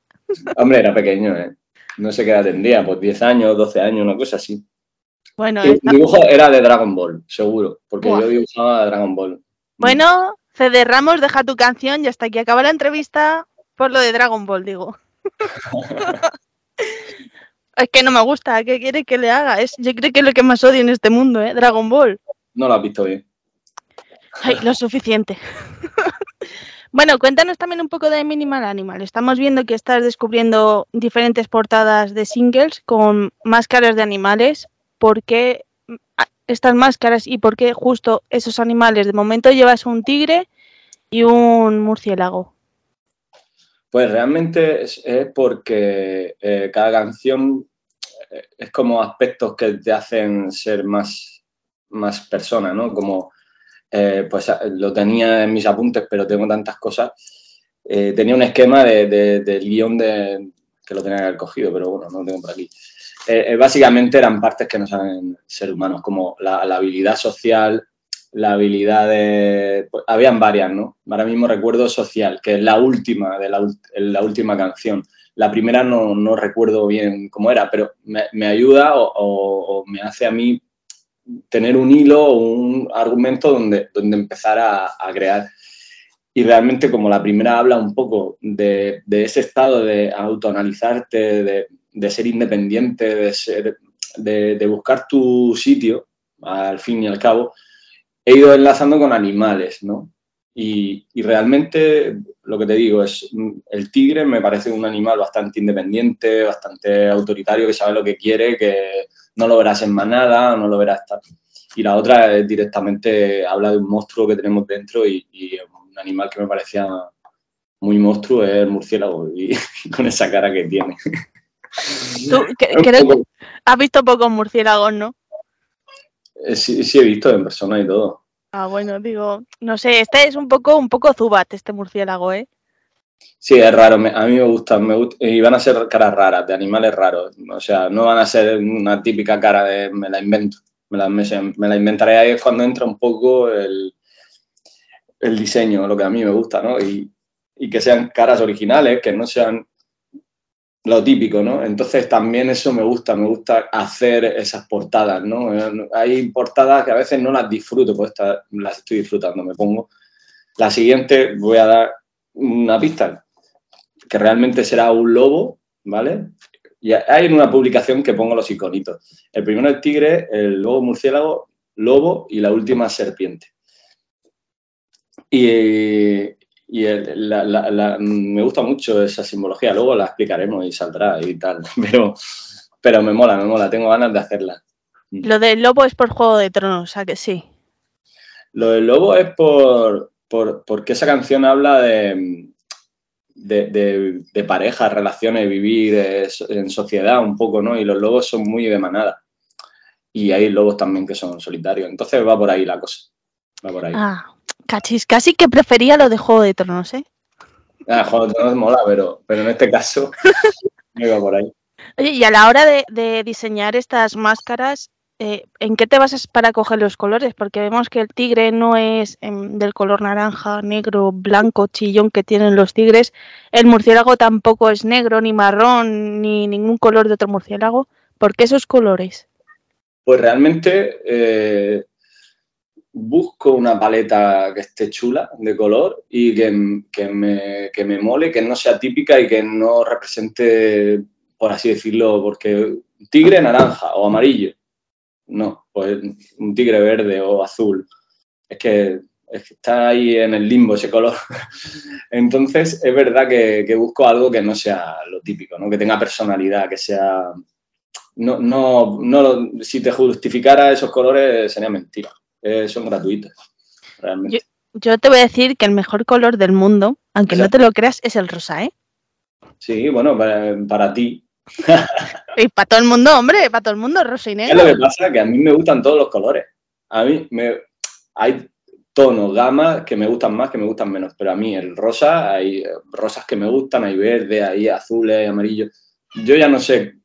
hombre, era pequeño, ¿eh? no sé qué edad tendría, pues 10 años, 12 años, una cosa así. Bueno, el dibujo era de Dragon Ball, seguro, porque Buah. yo dibujaba Dragon Ball. bueno, CD Ramos, deja tu canción y hasta aquí acaba la entrevista por lo de Dragon Ball, digo. es que no me gusta, ¿qué quiere que le haga? Es, yo creo que es lo que más odio en este mundo, ¿eh? Dragon Ball. No lo has visto bien. Ay, lo suficiente. bueno, cuéntanos también un poco de Minimal Animal. Estamos viendo que estás descubriendo diferentes portadas de singles con máscaras de animales. ¿Por qué mm, a- estas máscaras y por qué justo esos animales? De momento llevas un tigre y un murciélago. Pues realmente es, es porque eh, cada canción eh, es como aspectos que te hacen ser más, más persona, ¿no? Como, eh, pues lo tenía en mis apuntes, pero tengo tantas cosas. Eh, tenía un esquema de, de- del guion de, que lo tenía que haber cogido, pero bueno, no lo tengo por aquí. Eh, eh, básicamente eran partes que nos saben ser humanos, como la, la habilidad social, la habilidad de... pues, habían varias, ¿no? Ahora mismo recuerdo social, que es la última de la, la última canción. La primera no, no recuerdo bien cómo era, pero me, me ayuda o, o- o me hace a mí tener un hilo o un argumento donde, donde empezar a, a crear. Y realmente como la primera habla un poco de, de ese estado de autoanalizarte, de, de ser independiente, de, ser, de, buscar tu sitio, al fin y al cabo, he ido enlazando con animales, ¿no? Y, y realmente lo que te digo es, el tigre me parece un animal bastante independiente, bastante autoritario, que sabe lo que quiere, que no lo verás en manada, no lo verás tal. Y la otra es directamente habla de un monstruo que tenemos dentro y, y un animal que me parecía muy monstruo es el murciélago y, con esa cara que tiene. Tú, que- poco- que has visto pocos murciélagos, ¿no? eh, sí, sí he visto en persona y todo. Ah, bueno, digo, no sé, este es un poco, un poco zubat, este murciélago, ¿eh? Sí, es raro. a mí me gustan. Me y van a ser caras raras, de animales raros. O sea, no van a ser una típica cara de me la invento. Me la, inventaré ahí es cuando entra un poco el, el diseño, lo que a mí me gusta, ¿no? Y, y que sean caras originales, que no sean lo típico, ¿no? Entonces también eso me gusta, me gusta hacer esas portadas, ¿no? Hay portadas que a veces no las disfruto, pues las estoy disfrutando, me pongo. La siguiente voy a dar una pista, que realmente será un lobo, ¿vale? Y hay en una publicación que pongo los iconitos. El primero el tigre, el lobo murciélago, lobo y la última serpiente. Y, y el- la- la- la- me gusta mucho esa simbología, luego la explicaremos y saldrá y tal, pero, pero me mola, me mola, tengo ganas de hacerla. Lo del lobo es por Juego de Tronos, ¿a que sí? Lo del lobo es por, por- porque esa canción habla de, de, de- de parejas, relaciones, vivir en sociedad un poco, ¿no? Y los lobos son muy de manada. Y hay lobos también que son solitarios. Entonces va por ahí la cosa. Va por ahí. Ah, cachis, casi que prefería lo de Juego de Tronos, ¿eh? Ah, Juego de Tronos mola, pero, pero en este caso me va por ahí. Oye, y a la hora de, de diseñar estas máscaras, eh, ¿en qué te basas para coger los colores? Porque vemos que el tigre no es em, del color naranja, negro, blanco, chillón que tienen los tigres. El murciélago tampoco es negro, ni marrón, ni ningún color de otro murciélago. ¿Por qué esos colores? Pues realmente eh, busco una paleta que esté chula de color y que, me mole, que no sea típica y que no represente, por así decirlo, porque tigre naranja o amarillo. No, pues un tigre verde o azul. Es que, es que está ahí en el limbo ese color. Entonces, es verdad que, que busco algo que no sea lo típico, ¿no? que tenga personalidad, que sea no, no, no si te justificara esos colores sería mentira. Eh, son gratuitos, realmente. Yo te voy a decir que el mejor color del mundo, aunque no te lo creas, es el rosa, ¿eh? Sí, bueno, para, para ti. Y para todo el mundo, hombre, para todo el mundo, rosa y Es lo negro. que pasa, que a mí me gustan todos los colores. A mí me, hay tonos, gamas que me gustan más, que me gustan menos. Pero a mí el rosa, hay rosas que me gustan, hay verde, hay azules, hay amarillo. Yo ya no sé,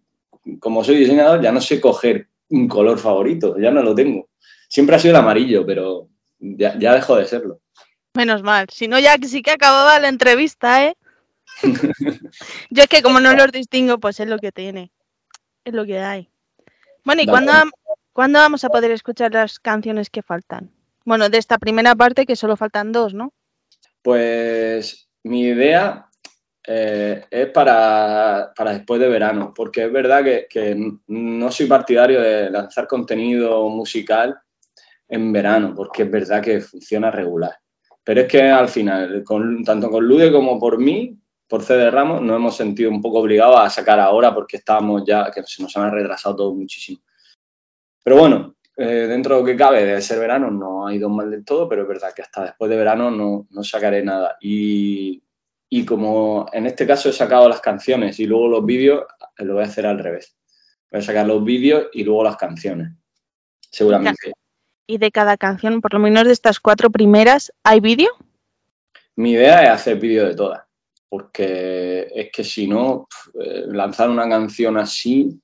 como soy diseñador, ya no sé coger un color favorito, ya no lo tengo. Siempre ha sido el amarillo, pero ya, ya dejó de serlo. Menos mal. Si no, ya sí que acababa la entrevista, ¿eh? Yo es que como no los distingo, pues es lo que tiene. Es lo que hay. Bueno, ¿y cuándo vamos a poder escuchar las canciones que faltan? Bueno, de esta primera parte que solo faltan dos, ¿no? Pues mi idea eh, es para, para después de verano, porque es verdad que, que no soy partidario de lanzar contenido musical en verano, porque es verdad que funciona regular. Pero es que al final, con- tanto con Lude como por mí, por CD Ramos, nos hemos sentido un poco obligados a sacar ahora porque estábamos ya, que se nos han retrasado todo muchísimo. Pero bueno, eh, dentro de lo que cabe de ser verano no ha ido mal del todo, pero es verdad que hasta después de verano no, no sacaré nada. Y, y como en este caso he sacado las canciones y luego los vídeos, eh, lo voy a hacer al revés. Voy a sacar los vídeos y luego las canciones. Seguramente. Y de cada canción, por lo menos de estas cuatro primeras, ¿hay vídeo? Mi idea es hacer vídeo de todas, porque es que si no, eh, lanzar una canción así,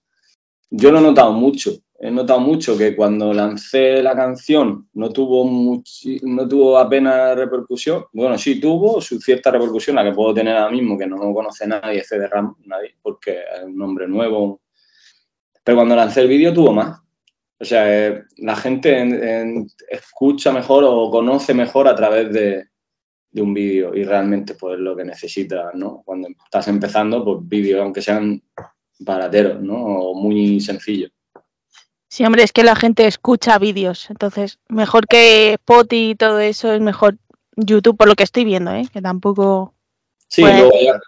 yo lo he notado mucho. He notado mucho que cuando lancé la canción no tuvo, no tuvo apenas repercusión. Bueno, sí tuvo su cierta repercusión, la que puedo tener ahora mismo, que no conoce nadie, CD Ram, nadie, porque es un nombre nuevo. Pero cuando lancé el vídeo tuvo más. O sea, eh, la gente en- en- escucha mejor o conoce mejor a través de, de un vídeo y realmente pues lo que necesitas, ¿no? Cuando estás empezando, pues vídeos, aunque sean barateros, ¿no? O muy sencillos. Sí, hombre, es que la gente escucha vídeos, entonces mejor que Spotify y todo eso es mejor YouTube por lo que estoy viendo, ¿eh? Que tampoco... Sí, Pues- luego ya-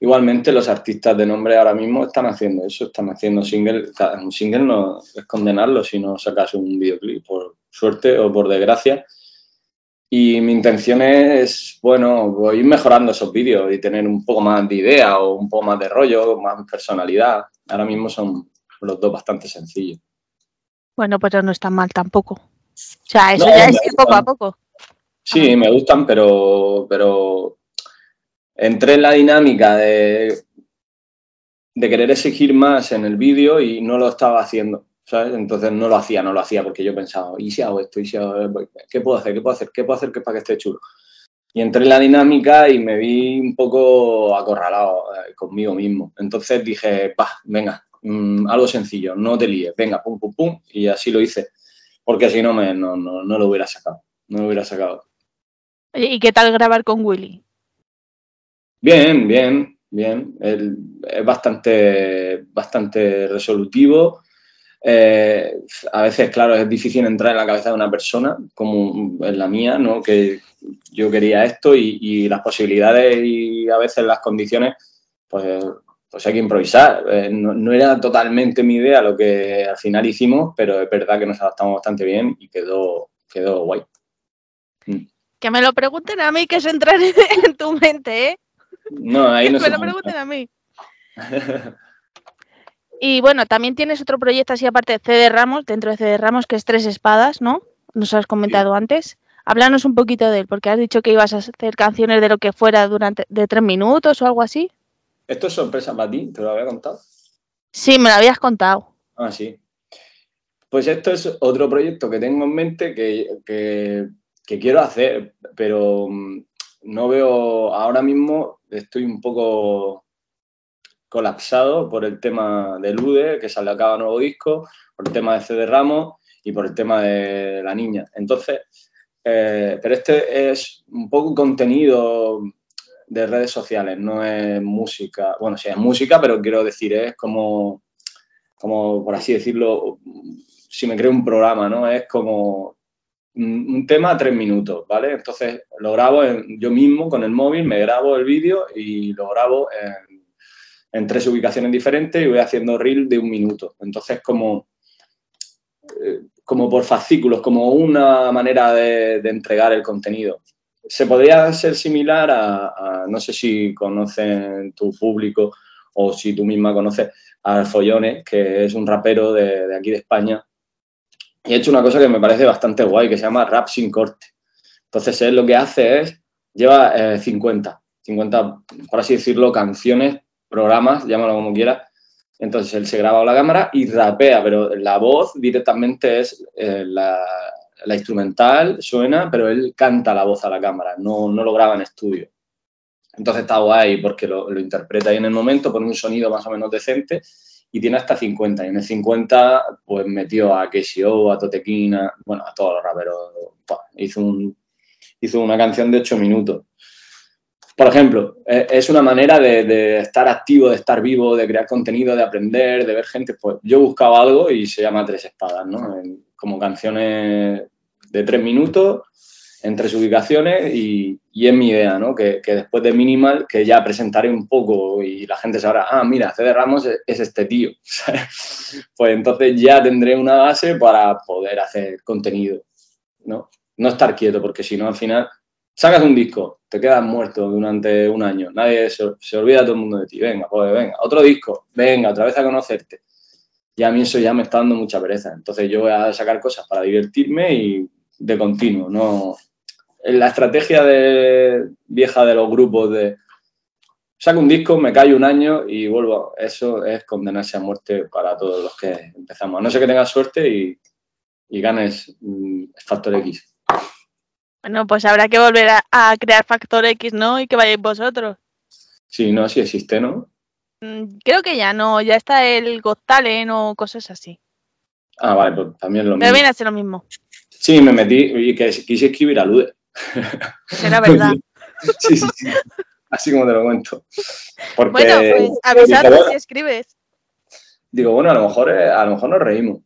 igualmente los artistas de nombre ahora mismo están haciendo eso, están haciendo single. Un single no es condenarlo si no sacas un videoclip, por suerte o por desgracia. Y mi intención es, bueno, voy ir mejorando esos vídeos y tener un poco más de idea o un poco más de rollo, más personalidad. Ahora mismo son los dos bastante sencillos. Bueno, pues no está mal tampoco. O sea, eso No, ya es poco a poco. Sí, me gustan, pero, pero entré en la dinámica de, de querer exigir más en el vídeo y no lo estaba haciendo, ¿sabes? Entonces no lo hacía, no lo hacía porque yo pensaba, ¿y si hago esto? ¿Y si hago ¿Qué puedo hacer? ¿Qué puedo hacer? ¿Qué puedo hacer que para que esté chulo? Y entré en la dinámica y me vi un poco acorralado eh, conmigo mismo. Entonces dije, va, venga, mm, algo sencillo, no te líes, venga, pum, pum, pum, y así lo hice. Porque si no, me, no, no, no lo hubiera sacado, no lo hubiera sacado. ¿Y qué tal grabar con Willy? Bien, bien, bien. Él es bastante, bastante resolutivo. Eh, a veces, claro, es difícil entrar en la cabeza de una persona, como en la mía, ¿no? Que yo quería esto y, y las posibilidades y a veces las condiciones, pues, pues hay que improvisar. Eh, no, no era totalmente mi idea lo que al final hicimos, pero es verdad que nos adaptamos bastante bien y quedó, quedó guay. Que me lo pregunten a mí, que es entrar en tu mente, ¿eh? No, ahí Que no me se lo pregunten a mí. Y bueno, también tienes otro proyecto así aparte de CD Ramos, dentro de CD Ramos, que es Tres Espadas, ¿no? Nos has comentado antes. Háblanos un poquito de él, porque has dicho que ibas a hacer canciones de lo que fuera durante de tres minutos o algo así. ¿Esto es sorpresa para ti? ¿Te lo había contado? Sí, me lo habías contado. Ah, sí. Pues esto es otro proyecto que tengo en mente que, que- que quiero hacer, pero mm, no veo, ahora mismo estoy un poco colapsado por el tema de Lude, que sale acaba nuevo disco, por el tema de CD Ramos y por el tema de la niña. Entonces, eh, pero este es un poco contenido de redes sociales, no es música. Bueno, sí, es música, pero quiero decir, es como, como por así decirlo, si me creo un programa, ¿no? Es como un tema a tres minutos, ¿vale? Entonces lo grabo en- yo mismo con el móvil, me grabo el vídeo y lo grabo en, en tres ubicaciones diferentes y voy haciendo reel de un minuto. Entonces como, eh, como por fascículos, como una manera de, entregar el contenido. Se podría ser similar a, no sé si conocen tu público o si tú misma conoces a Follones, que es un rapero de, aquí de España. Y he hecho una cosa que me parece bastante guay, que se llama rap sin corte. Entonces él lo que hace es, lleva eh, 50, 50, por así decirlo, canciones, programas, llámalo como quieras. Entonces él se graba a la cámara y rapea, pero la voz directamente es eh, la, la instrumental, suena, pero él canta la voz a la cámara, no, no lo graba en estudio. Entonces está guay porque lo, lo interpreta ahí en el momento, pone un sonido más o menos decente y tiene hasta 50. Y en el 50, pues metió a KCO, a Totequina, bueno, a todos los raperos. Hizo, un, hizo una canción de 8 minutos. Por ejemplo, eh, es una manera de, estar activo, de estar vivo, de crear contenido, de aprender, de ver gente. Pues yo buscaba algo y se llama Tres Espadas, ¿no? Como canciones de tres minutos en tres ubicaciones y, y es mi idea, ¿no? Que, que después de Minimal, que ya presentaré un poco y la gente sabrá, ah, mira, CD Ramos es, es este tío. pues entonces ya tendré una base para poder hacer contenido, ¿no? No estar quieto, porque si no, al final, sacas un disco, te quedas muerto durante un año, nadie se, se olvida todo el mundo de ti, venga, pues venga, otro disco, venga, otra vez a conocerte. Y a mí eso ya me está dando mucha pereza. Entonces yo voy a sacar cosas para divertirme y de continuo, no... La estrategia vieja de los grupos de saco un disco, me callo un año y vuelvo. Eso es condenarse a muerte para todos los que empezamos. A no ser que tengas suerte y, y ganes mm, Factor X. Bueno, pues habrá que volver a, a crear Factor X, ¿no? Y que vayáis vosotros. Sí, no, sí existe, ¿no? Mm, Creo que ya no, ya está el Got Talent o cosas así. Ah, vale, pues también lo Pero mismo. viene a ser lo mismo. Sí, me metí y que quise escribir a Lude. Será verdad. Sí, sí, sí. Así como te lo cuento. Porque Bueno, pues bueno, si escribes. digo, bueno, a lo mejor eh, a lo mejor nos reímos.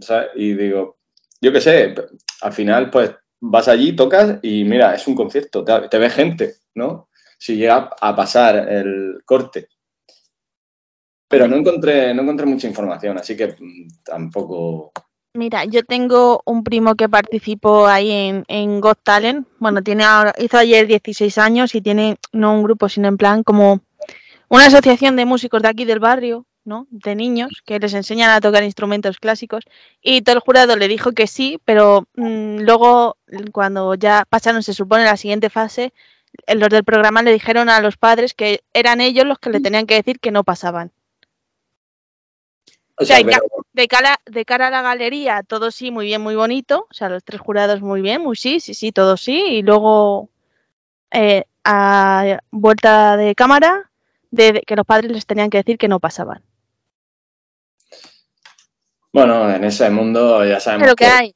¿sabes? Y digo, yo qué sé, al final, pues vas allí, tocas y mira, es un concierto, te, ve gente, ¿no? Si llega a pasar el corte. Pero no encontré, no encontré mucha información, así que mm, tampoco. Mira, yo tengo un primo que participó ahí en, en Got Talent. Bueno, tiene ahora, hizo ayer 16 años y tiene no un grupo, sino en plan como una asociación de músicos de aquí del barrio, ¿no? De niños que les enseñan a tocar instrumentos clásicos. Y todo el jurado le dijo que sí, pero mm, luego, cuando ya pasaron, se supone, la siguiente fase, eh, los del programa le dijeron a los padres que eran ellos los que le tenían que decir que no pasaban. O sea, ya- De cara, de cara a la galería, todo sí, muy bien, muy bonito. O sea, los tres jurados muy bien, muy sí, sí, sí, todo sí. Y luego, eh, a vuelta de cámara, de, de que los padres les tenían que decir que no pasaban. Bueno, en ese mundo ya sabemos Pero que hay.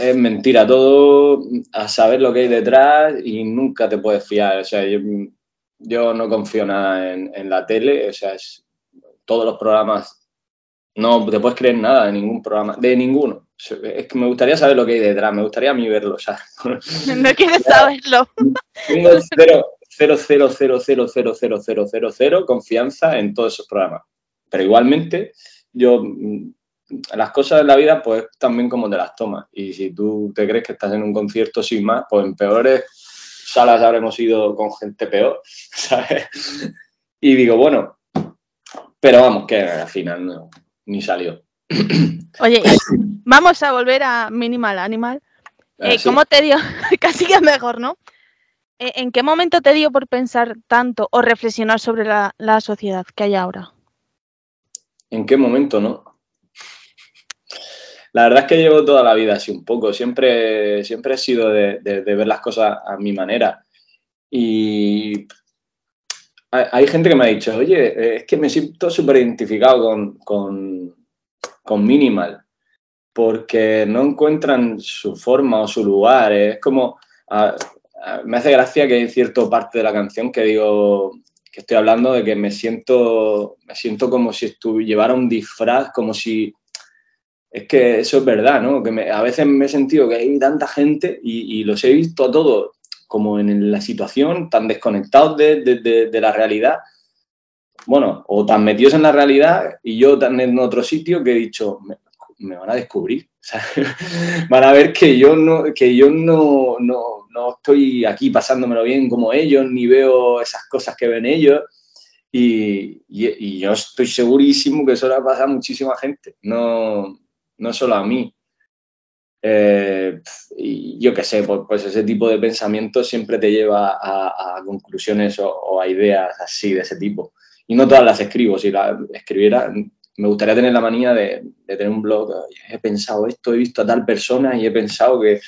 es mentira todo, a saber lo que hay detrás y nunca te puedes fiar. O sea, yo, yo no confío nada en, en la tele, o sea, es, todos los programas, no te puedes creer nada de ningún programa, de ninguno. Es que me gustaría saber lo que hay detrás, me gustaría a mí verlo, o sea, No quieres saberlo. tengo cero, cero, cero, cero, cero, cero, cero, cero, cero, cero confianza en todos esos programas. Pero igualmente, yo las cosas de la vida, pues también como te las tomas. Y si tú te crees que estás en un concierto sin más, pues en peores salas habremos ido con gente peor, ¿sabes? Y digo, bueno, pero vamos, que al final no, ni salió. Oye, vamos a volver a Minimal Animal. Eh, Así. ¿Cómo te dio? Casi que mejor, ¿no? Eh, ¿En qué momento te dio por pensar tanto o reflexionar sobre la, la sociedad que hay ahora? ¿En qué momento, no? La verdad es que llevo toda la vida así un poco. Siempre, siempre he sido de, de- de ver las cosas a mi manera. Y hay, gente que me ha dicho, oye, eh, es que me siento súper identificado con, con, con Minimal, porque no encuentran su forma o su lugar. Es como, a- a- me hace gracia que hay cierta parte de la canción que digo, que estoy hablando de que me siento, me siento como si llevara un disfraz, como si... Es que eso es verdad, ¿no? Que me- a veces me he sentido que hay tanta gente y, y los he visto a todos como en la situación, tan desconectados de, de- de- de la realidad. Bueno, o tan metidos en la realidad y yo tan en otro sitio que he dicho, me, me van a descubrir. O sea, van a ver que yo no, que yo no, no, no estoy aquí pasándomelo bien como ellos, ni veo esas cosas que ven ellos. Y, y- y yo estoy segurísimo que eso le pasa a muchísima gente, no, no solo a mí. Eh, y yo qué sé, pues, pues ese tipo de pensamiento siempre te lleva a, conclusiones o, a ideas así de ese tipo. Y no todas las escribo, si las escribiera, me gustaría tener la manía de, tener un blog, "Oye, he pensado esto, he visto a tal persona y he pensado que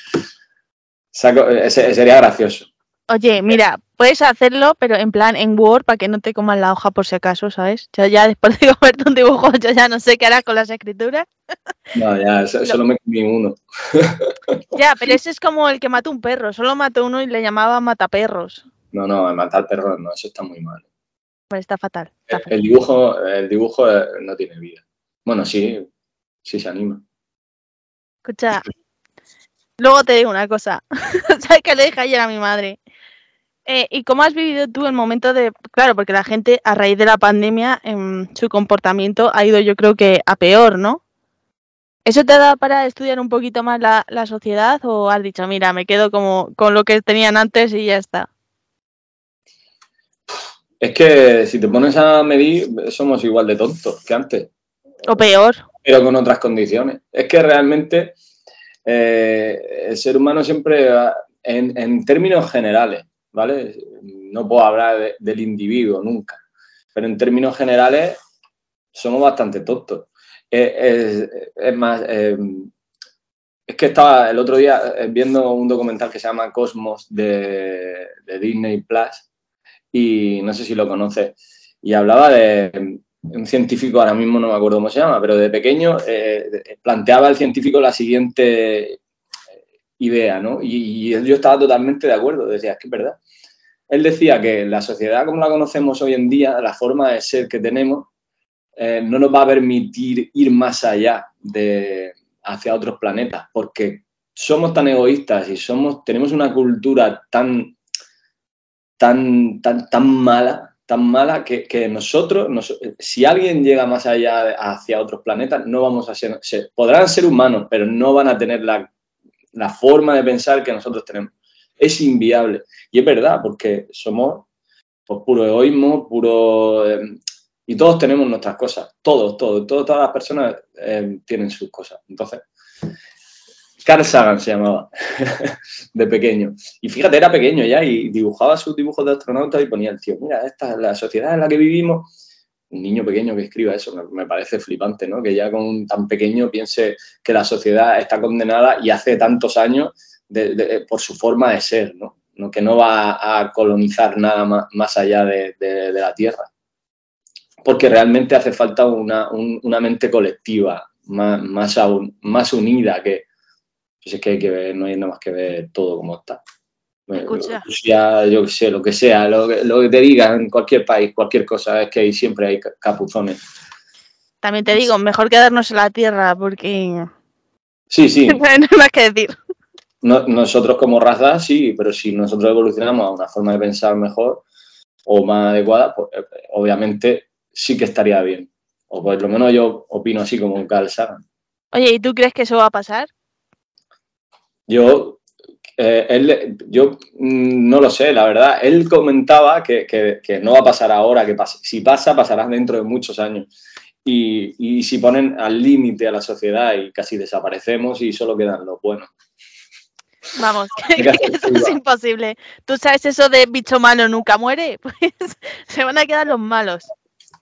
saco- ese- sería gracioso. Oye, mira, puedes hacerlo, pero en plan en Word para que no te coman la hoja por si acaso, ¿sabes? Yo ya después de comerte un dibujo, yo ya no sé qué harás con las escrituras. No, ya, so- solo me comí uno. Ya, pero ese es como el que mató un perro. Solo mató uno y le llamaba mataperros. No, no, matar perros no, eso está muy mal. Pues está fatal. está El, fatal. el dibujo, el dibujo eh, no tiene vida. Bueno, sí, sí se anima. Escucha, luego te digo una cosa. ¿Sabes qué le dije ayer a mi madre? Eh, ¿Y cómo has vivido tú el momento de... Claro, porque la gente a raíz de la pandemia, em, su comportamiento ha ido yo creo que a peor, ¿no? ¿Eso te da para estudiar un poquito más la, la sociedad o has dicho, mira, me quedo como con lo que tenían antes y ya está? Es que si te pones a medir, somos igual de tontos que antes. O peor. pero con otras condiciones. Es que realmente eh, el ser humano siempre, en, en términos generales, ¿vale? No puedo hablar de- del individuo nunca, pero en términos generales somos bastante tontos. Es, más, eh, es que estaba el otro día eh, viendo un documental que se llama Cosmos de, Disney Plus y no sé si lo conoces, y hablaba de un científico, ahora mismo no me acuerdo cómo se llama, pero de pequeño eh, planteaba el científico la siguiente eh, idea, ¿no? Y, y yo estaba totalmente de acuerdo, decía, es que es verdad. Él decía que la sociedad como la conocemos hoy en día, la forma de ser que tenemos, eh, no nos va a permitir ir más allá de hacia otros planetas, porque somos tan egoístas y somos, tenemos una cultura tan, tan, tan, tan mala, tan mala que, nosotros, nos- si alguien llega más allá hacia otros planetas, no vamos a ser, ser- podrán ser humanos, pero no van a tener la, la forma de pensar que nosotros tenemos. Es inviable. Y es verdad, porque somos pues, puro egoísmo, puro... eh, y todos tenemos nuestras cosas, todos, todos, todos todas las personas eh, tienen sus cosas. Entonces, Carl Sagan se llamaba, de pequeño. Y fíjate, era pequeño ya y dibujaba sus dibujos de astronauta y ponía el tío, mira, esta es la sociedad en la que vivimos. Un niño pequeño que escriba eso me, parece flipante, ¿no? Que ya con tan pequeño piense que la sociedad está condenada y hace tantos años de- de- por su forma de ser, ¿no? Que no va a colonizar nada más, más allá de, la Tierra. Porque realmente hace falta una, un- una mente colectiva, más, más, aún- más unida que, pues es que hay que ver, no hay nada más que ver todo como está. Eh, Escucha. Rusia, yo qué sé, lo que sea, lo que, lo que te digan en cualquier país, cualquier cosa, es que ahí siempre hay ca- capuzones. También te digo, mejor quedarnos en la Tierra porque Sí, sí, no hay más que decir. No- nosotros como raza sí, pero si nosotros evolucionamos a una forma de pensar mejor o más adecuada, pues eh, obviamente sí que estaría bien. O por lo menos yo opino así como Carl Sagan. Oye, ¿y tú crees que eso va a pasar? Yo, eh, él, yo mm, no lo sé, la verdad. Él comentaba que, que- que no va a pasar ahora, que pas- si pasa, pasará dentro de muchos años. Y, y si ponen al límite a la sociedad y casi desaparecemos y solo quedan los buenos. Vamos, que, eso es imposible. ¿Tú sabes eso de bicho malo nunca muere? Pues se van a quedar los malos.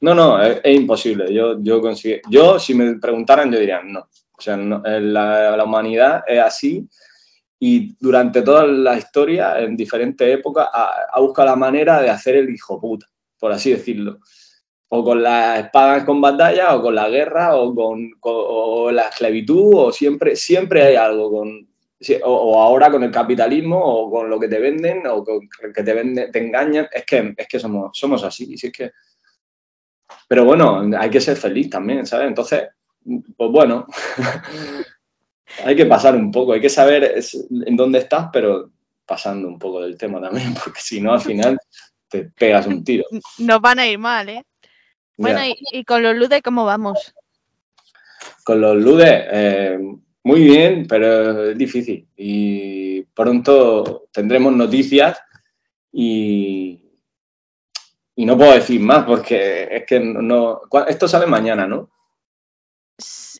No, no, es, es imposible. Yo, yo, consigue- yo, si me preguntaran, yo diría no. O sea, no, eh, la, la humanidad es así y durante toda la historia, en diferentes épocas, ha, ha buscado la manera de hacer el hijo puta, por así decirlo. O con las espadas con batalla, o con la guerra, o con, con- o la esclavitud, o siempre, siempre hay algo con. Sí, O, o ahora con el capitalismo, o con lo que te venden, o con que te venden, te engañan. Es que, es que somos, somos así. si es que, pero bueno, hay que ser feliz también, ¿sabes? Entonces, pues bueno, hay que pasar un poco, hay que saber es- en dónde estás, pero pasando un poco del tema también, porque si no, al final te pegas un tiro. Nos van a ir mal, ¿eh? Bueno, y con los ludes, ¿cómo vamos? Con los ludes, eh, muy bien, pero es difícil. Y pronto tendremos noticias y, y no puedo decir más porque es que no, Esto sale mañana, ¿no?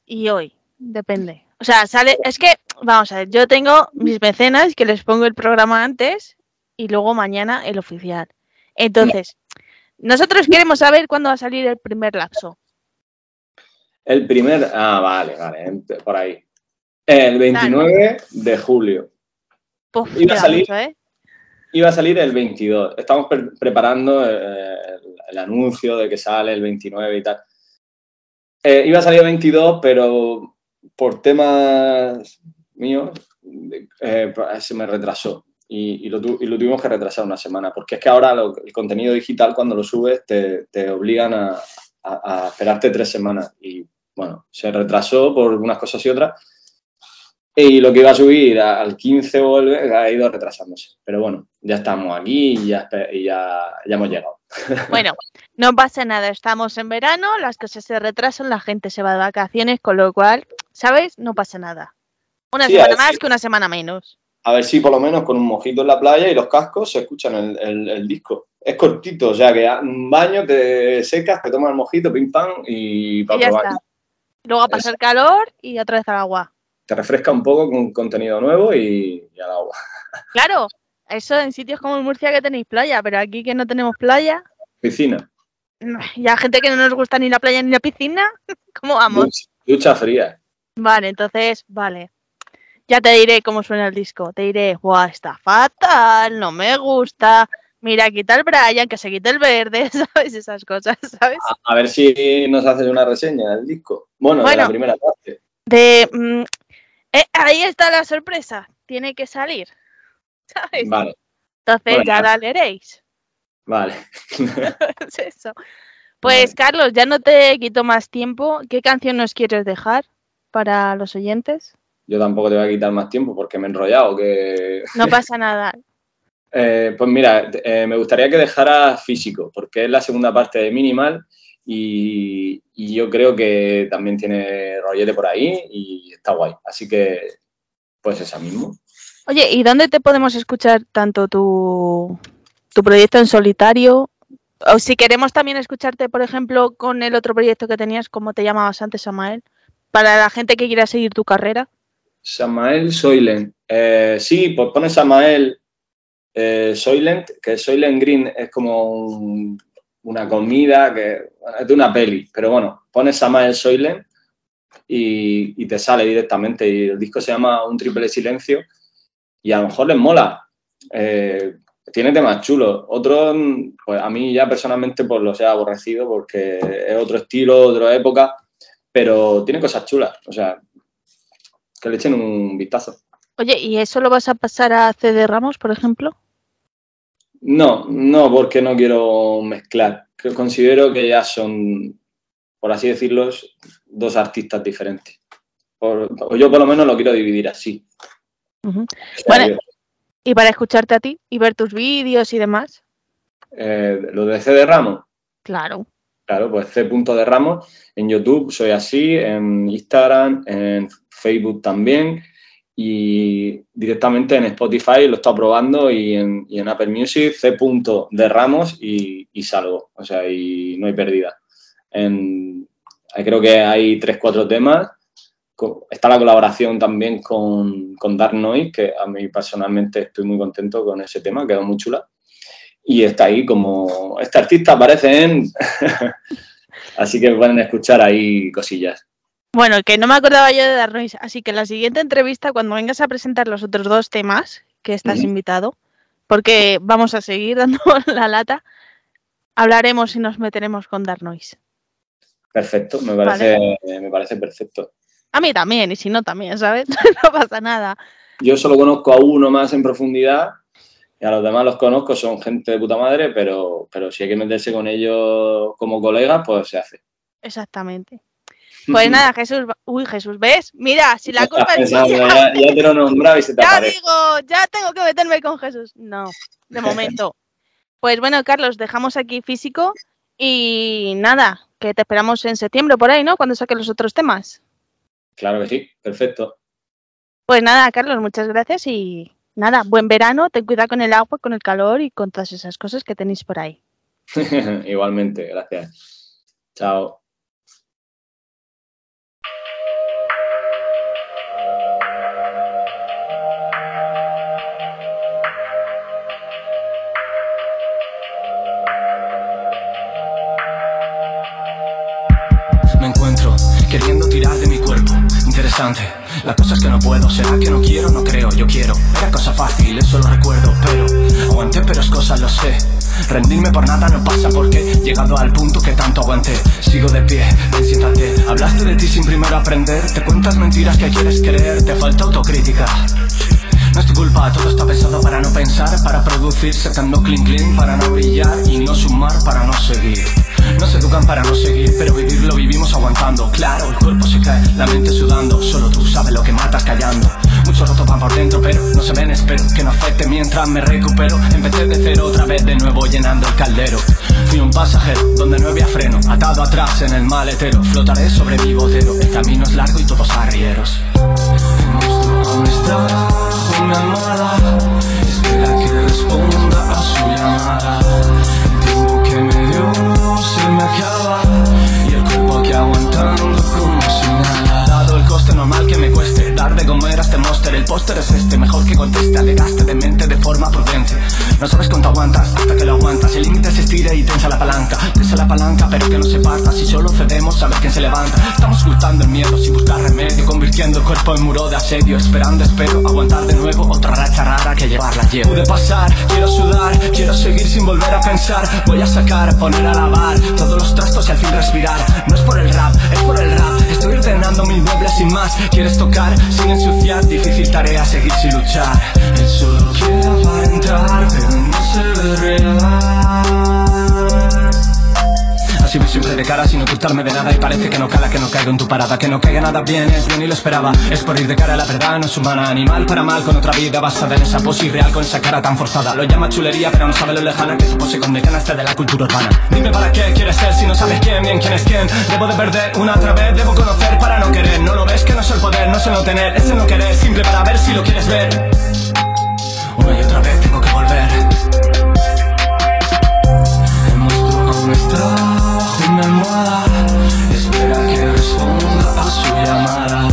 Y hoy, depende. O sea, sale, es que, vamos a ver, yo tengo mis mecenas que les pongo el programa antes y luego mañana el oficial. Entonces, nosotros queremos saber cuándo va a salir el primer lapso. El primer. Ah, vale, vale, por ahí. El 29 de julio. Puf, Iba a salir. mucho, ¿eh? iba a salir el 22. Estamos pre- preparando eh, el, el anuncio de que sale el 29 y tal. Eh, iba a salir el 22, pero por temas míos eh, se me retrasó y, y lo tu- y lo tuvimos que retrasar una semana, porque es que ahora lo- el contenido digital cuando lo subes te, te obligan a, a- a esperarte tres semanas y bueno, se retrasó por unas cosas y otras y lo que iba a subir a- al 15 o el- ha ido retrasándose. Pero bueno, ya estamos aquí y ya, y ya, ya hemos llegado. Bueno, no pasa nada, estamos en verano, las cosas se retrasan, la gente se va de vacaciones, con lo cual, ¿sabes? No pasa nada. Una Sí, semana más si- que una semana menos. A ver si por lo menos con un mojito en la playa y los cascos se escuchan el, el- el disco. Es cortito, o sea que un baño te secas, te tomas el mojito, pim pam y Y para ya probar. está. Luego a pasar calor y otra vez al agua. Te refresca un poco con contenido nuevo y, y al agua. Claro, eso en sitios como Murcia que tenéis playa, pero aquí que no tenemos playa, Piscina, y a gente que no nos gusta ni la playa ni la piscina, ¿cómo vamos? ducha, fría. Vale, entonces, vale. Ya te diré cómo suena el disco. Te diré, guau, está fatal, no me gusta. Mira, quita el Brian, que se quite el verde, ¿sabes? Esas cosas, ¿sabes? A, a ver si nos haces una reseña del disco. Bueno, de Bueno. la primera parte. De. Eh, ahí está la sorpresa. Tiene que salir. ¿Sabes? Vale, Entonces bueno, ya ya. la leeréis. vale. Es eso. Pues, Vale. Carlos, ya no te quito más tiempo. ¿Qué canción nos quieres dejar para los oyentes? Yo tampoco te voy a quitar más tiempo porque me he enrollado. Que... No pasa nada. Eh, pues mira, eh, me gustaría que dejara físico, porque es la segunda parte de Minimal y, y yo creo que también tiene rollete por ahí y está guay. Así que, pues esa mismo. Oye, ¿y dónde te podemos escuchar tanto tu, tu proyecto en solitario? O si queremos también escucharte, por ejemplo, con el otro proyecto que tenías, como te llamabas antes, Samael, para la gente que quiera seguir tu carrera. Samael Soylent. Eh, sí, pues pone Samael eh, Soylent, que Soylent Green es como un- una comida que es de una peli, pero bueno, pones Samael Soylent y, y te sale directamente. Y el disco se llama Un triple silencio y a lo mejor les mola. Eh, tiene temas chulos. Otros, pues a mí ya personalmente pues los he aborrecido porque es otro estilo, otra época, pero tiene cosas chulas. O sea, que le echen un vistazo. Oye, ¿y eso lo vas a pasar a CD Ramos, por ejemplo? No, no, porque no quiero mezclar. Que Considero que ya son, por así decirlo, dos artistas diferentes. Por- o yo por lo menos lo quiero dividir así. Bueno. Y para escucharte a ti y ver tus vídeos y demás. eh, lo de C de Ramos, Claro. claro, pues C. de Ramos. En YouTube soy así, en Instagram, en Facebook también. Y directamente en Spotify lo estoy probando y en, Apple Music C. de Ramos y, y salgo. O sea, y no hay pérdida. Creo que hay tres, cuatro temas. Está la colaboración también con, con Dark Noise, que a mí personalmente estoy muy contento con ese tema, quedó muy chula. Y está ahí como, este artista aparece en... Así que pueden escuchar ahí cosillas. Bueno, que no me acordaba yo de Dark Noise, así que la siguiente entrevista, cuando vengas a presentar los otros dos temas, que estás invitado, porque vamos a seguir dando la lata, hablaremos y nos meteremos con Dark Noise. Perfecto, me parece, me parece perfecto. A mí también, y si no también, ¿sabes? no pasa nada. Yo solo conozco a uno más en profundidad y a los demás los conozco, son gente de puta madre, pero, pero si hay que meterse con ellos como colegas, pues se hace. Exactamente. Pues nada, Jesús, uy, Jesús, ¿ves? Mira, si la culpa es ya, ya te lo he nombrado y se te ya aparece. digo, ya tengo que meterme con Jesús. No, de momento. Pues bueno, Carlos, dejamos aquí físico y nada, que te esperamos en septiembre por ahí, ¿no? Cuando saques los otros temas. Claro que sí, perfecto. Pues nada, Carlos, muchas gracias y nada, buen verano, ten cuidado con el agua, con el calor y con todas esas cosas que tenéis por ahí. Igualmente, gracias. Chao. La cosa es que no puedo, será que no quiero, no creo, yo quiero. Era cosa fácil, eso lo recuerdo, pero aguanté, pero es cosa, lo sé. Rendirme por nada no pasa porque llegado al punto que tanto aguanté. Sigo de pie, ven, siéntate. Hablaste de ti sin primero aprender. Te cuentas mentiras que quieres creer, te falta autocrítica. No es tu culpa, todo está pensado para no pensar, para producir, sacando clean clean, para no brillar y no sumar, para no seguir. No se educan para no seguir, pero vivir lo vivimos aguantando. Claro, el cuerpo se cae, la mente sudando, solo tú sabes lo que matas callando. Muchos rotos van por dentro, pero no se ven, espero que no afecte mientras me recupero. Empecé de cero otra vez, de nuevo llenando el caldero. Fui un pasajero donde no había freno, atado atrás en el maletero. Flotaré sobre mi botero, el camino es largo y todos arrieros. Mi almohada. Espera que responda a su llamada. El tiempo que me dio se me acaba. Y el cuerpo aquí aguantando como si nada. Dado el coste normal que me cueste Dar de comer a este monster. El póster es este, mejor que conteste. Alegaste de mente de forma prudente No sabes cuánto aguantas hasta que lo aguantas. El límite se estira y tensa la palanca. Tensa la palanca pero que no se parta. Si solo cedemos sabes quién se levanta. Estamos ocultando el miedo sin buscar remedio Convirtiendo el cuerpo en muro de asedio Esperando espero aguantar de nuevo Otra racha rara que llevarla llevo. Pude pasar, quiero sudar Quiero seguir sin volver a pensar. Voy a sacar, poner a lavar Todos los trastos y al fin respirar. No es por el rap, es por el rap. Estoy ordenando mil muebles sin más. Quieres tocar sin ensuciar Difícil tarea seguir sin luchar. Él solo Pero no se ve real. Así voy siempre de cara sin ocultarme de nada Y parece que no cala, que no caigo en tu parada Que no caiga nada bien, es bien y lo esperaba. Es por ir de cara a la verdad, no es humana Animal para mal, con otra vida basada en esa pose irreal Con esa cara tan forzada. Lo llama chulería, pero no sabe lo lejana Que tu pose con este de la cultura urbana. Dime para qué quieres ser si no sabes quién, bien quién es quién. Debo de perder una otra vez, debo conocer para no querer. No lo ves que no es el poder, no es el no tener Es el no querer, simple para ver si lo quieres ver. Una y otra vez está bajo mi almohada. Espera que responda a su llamada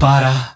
para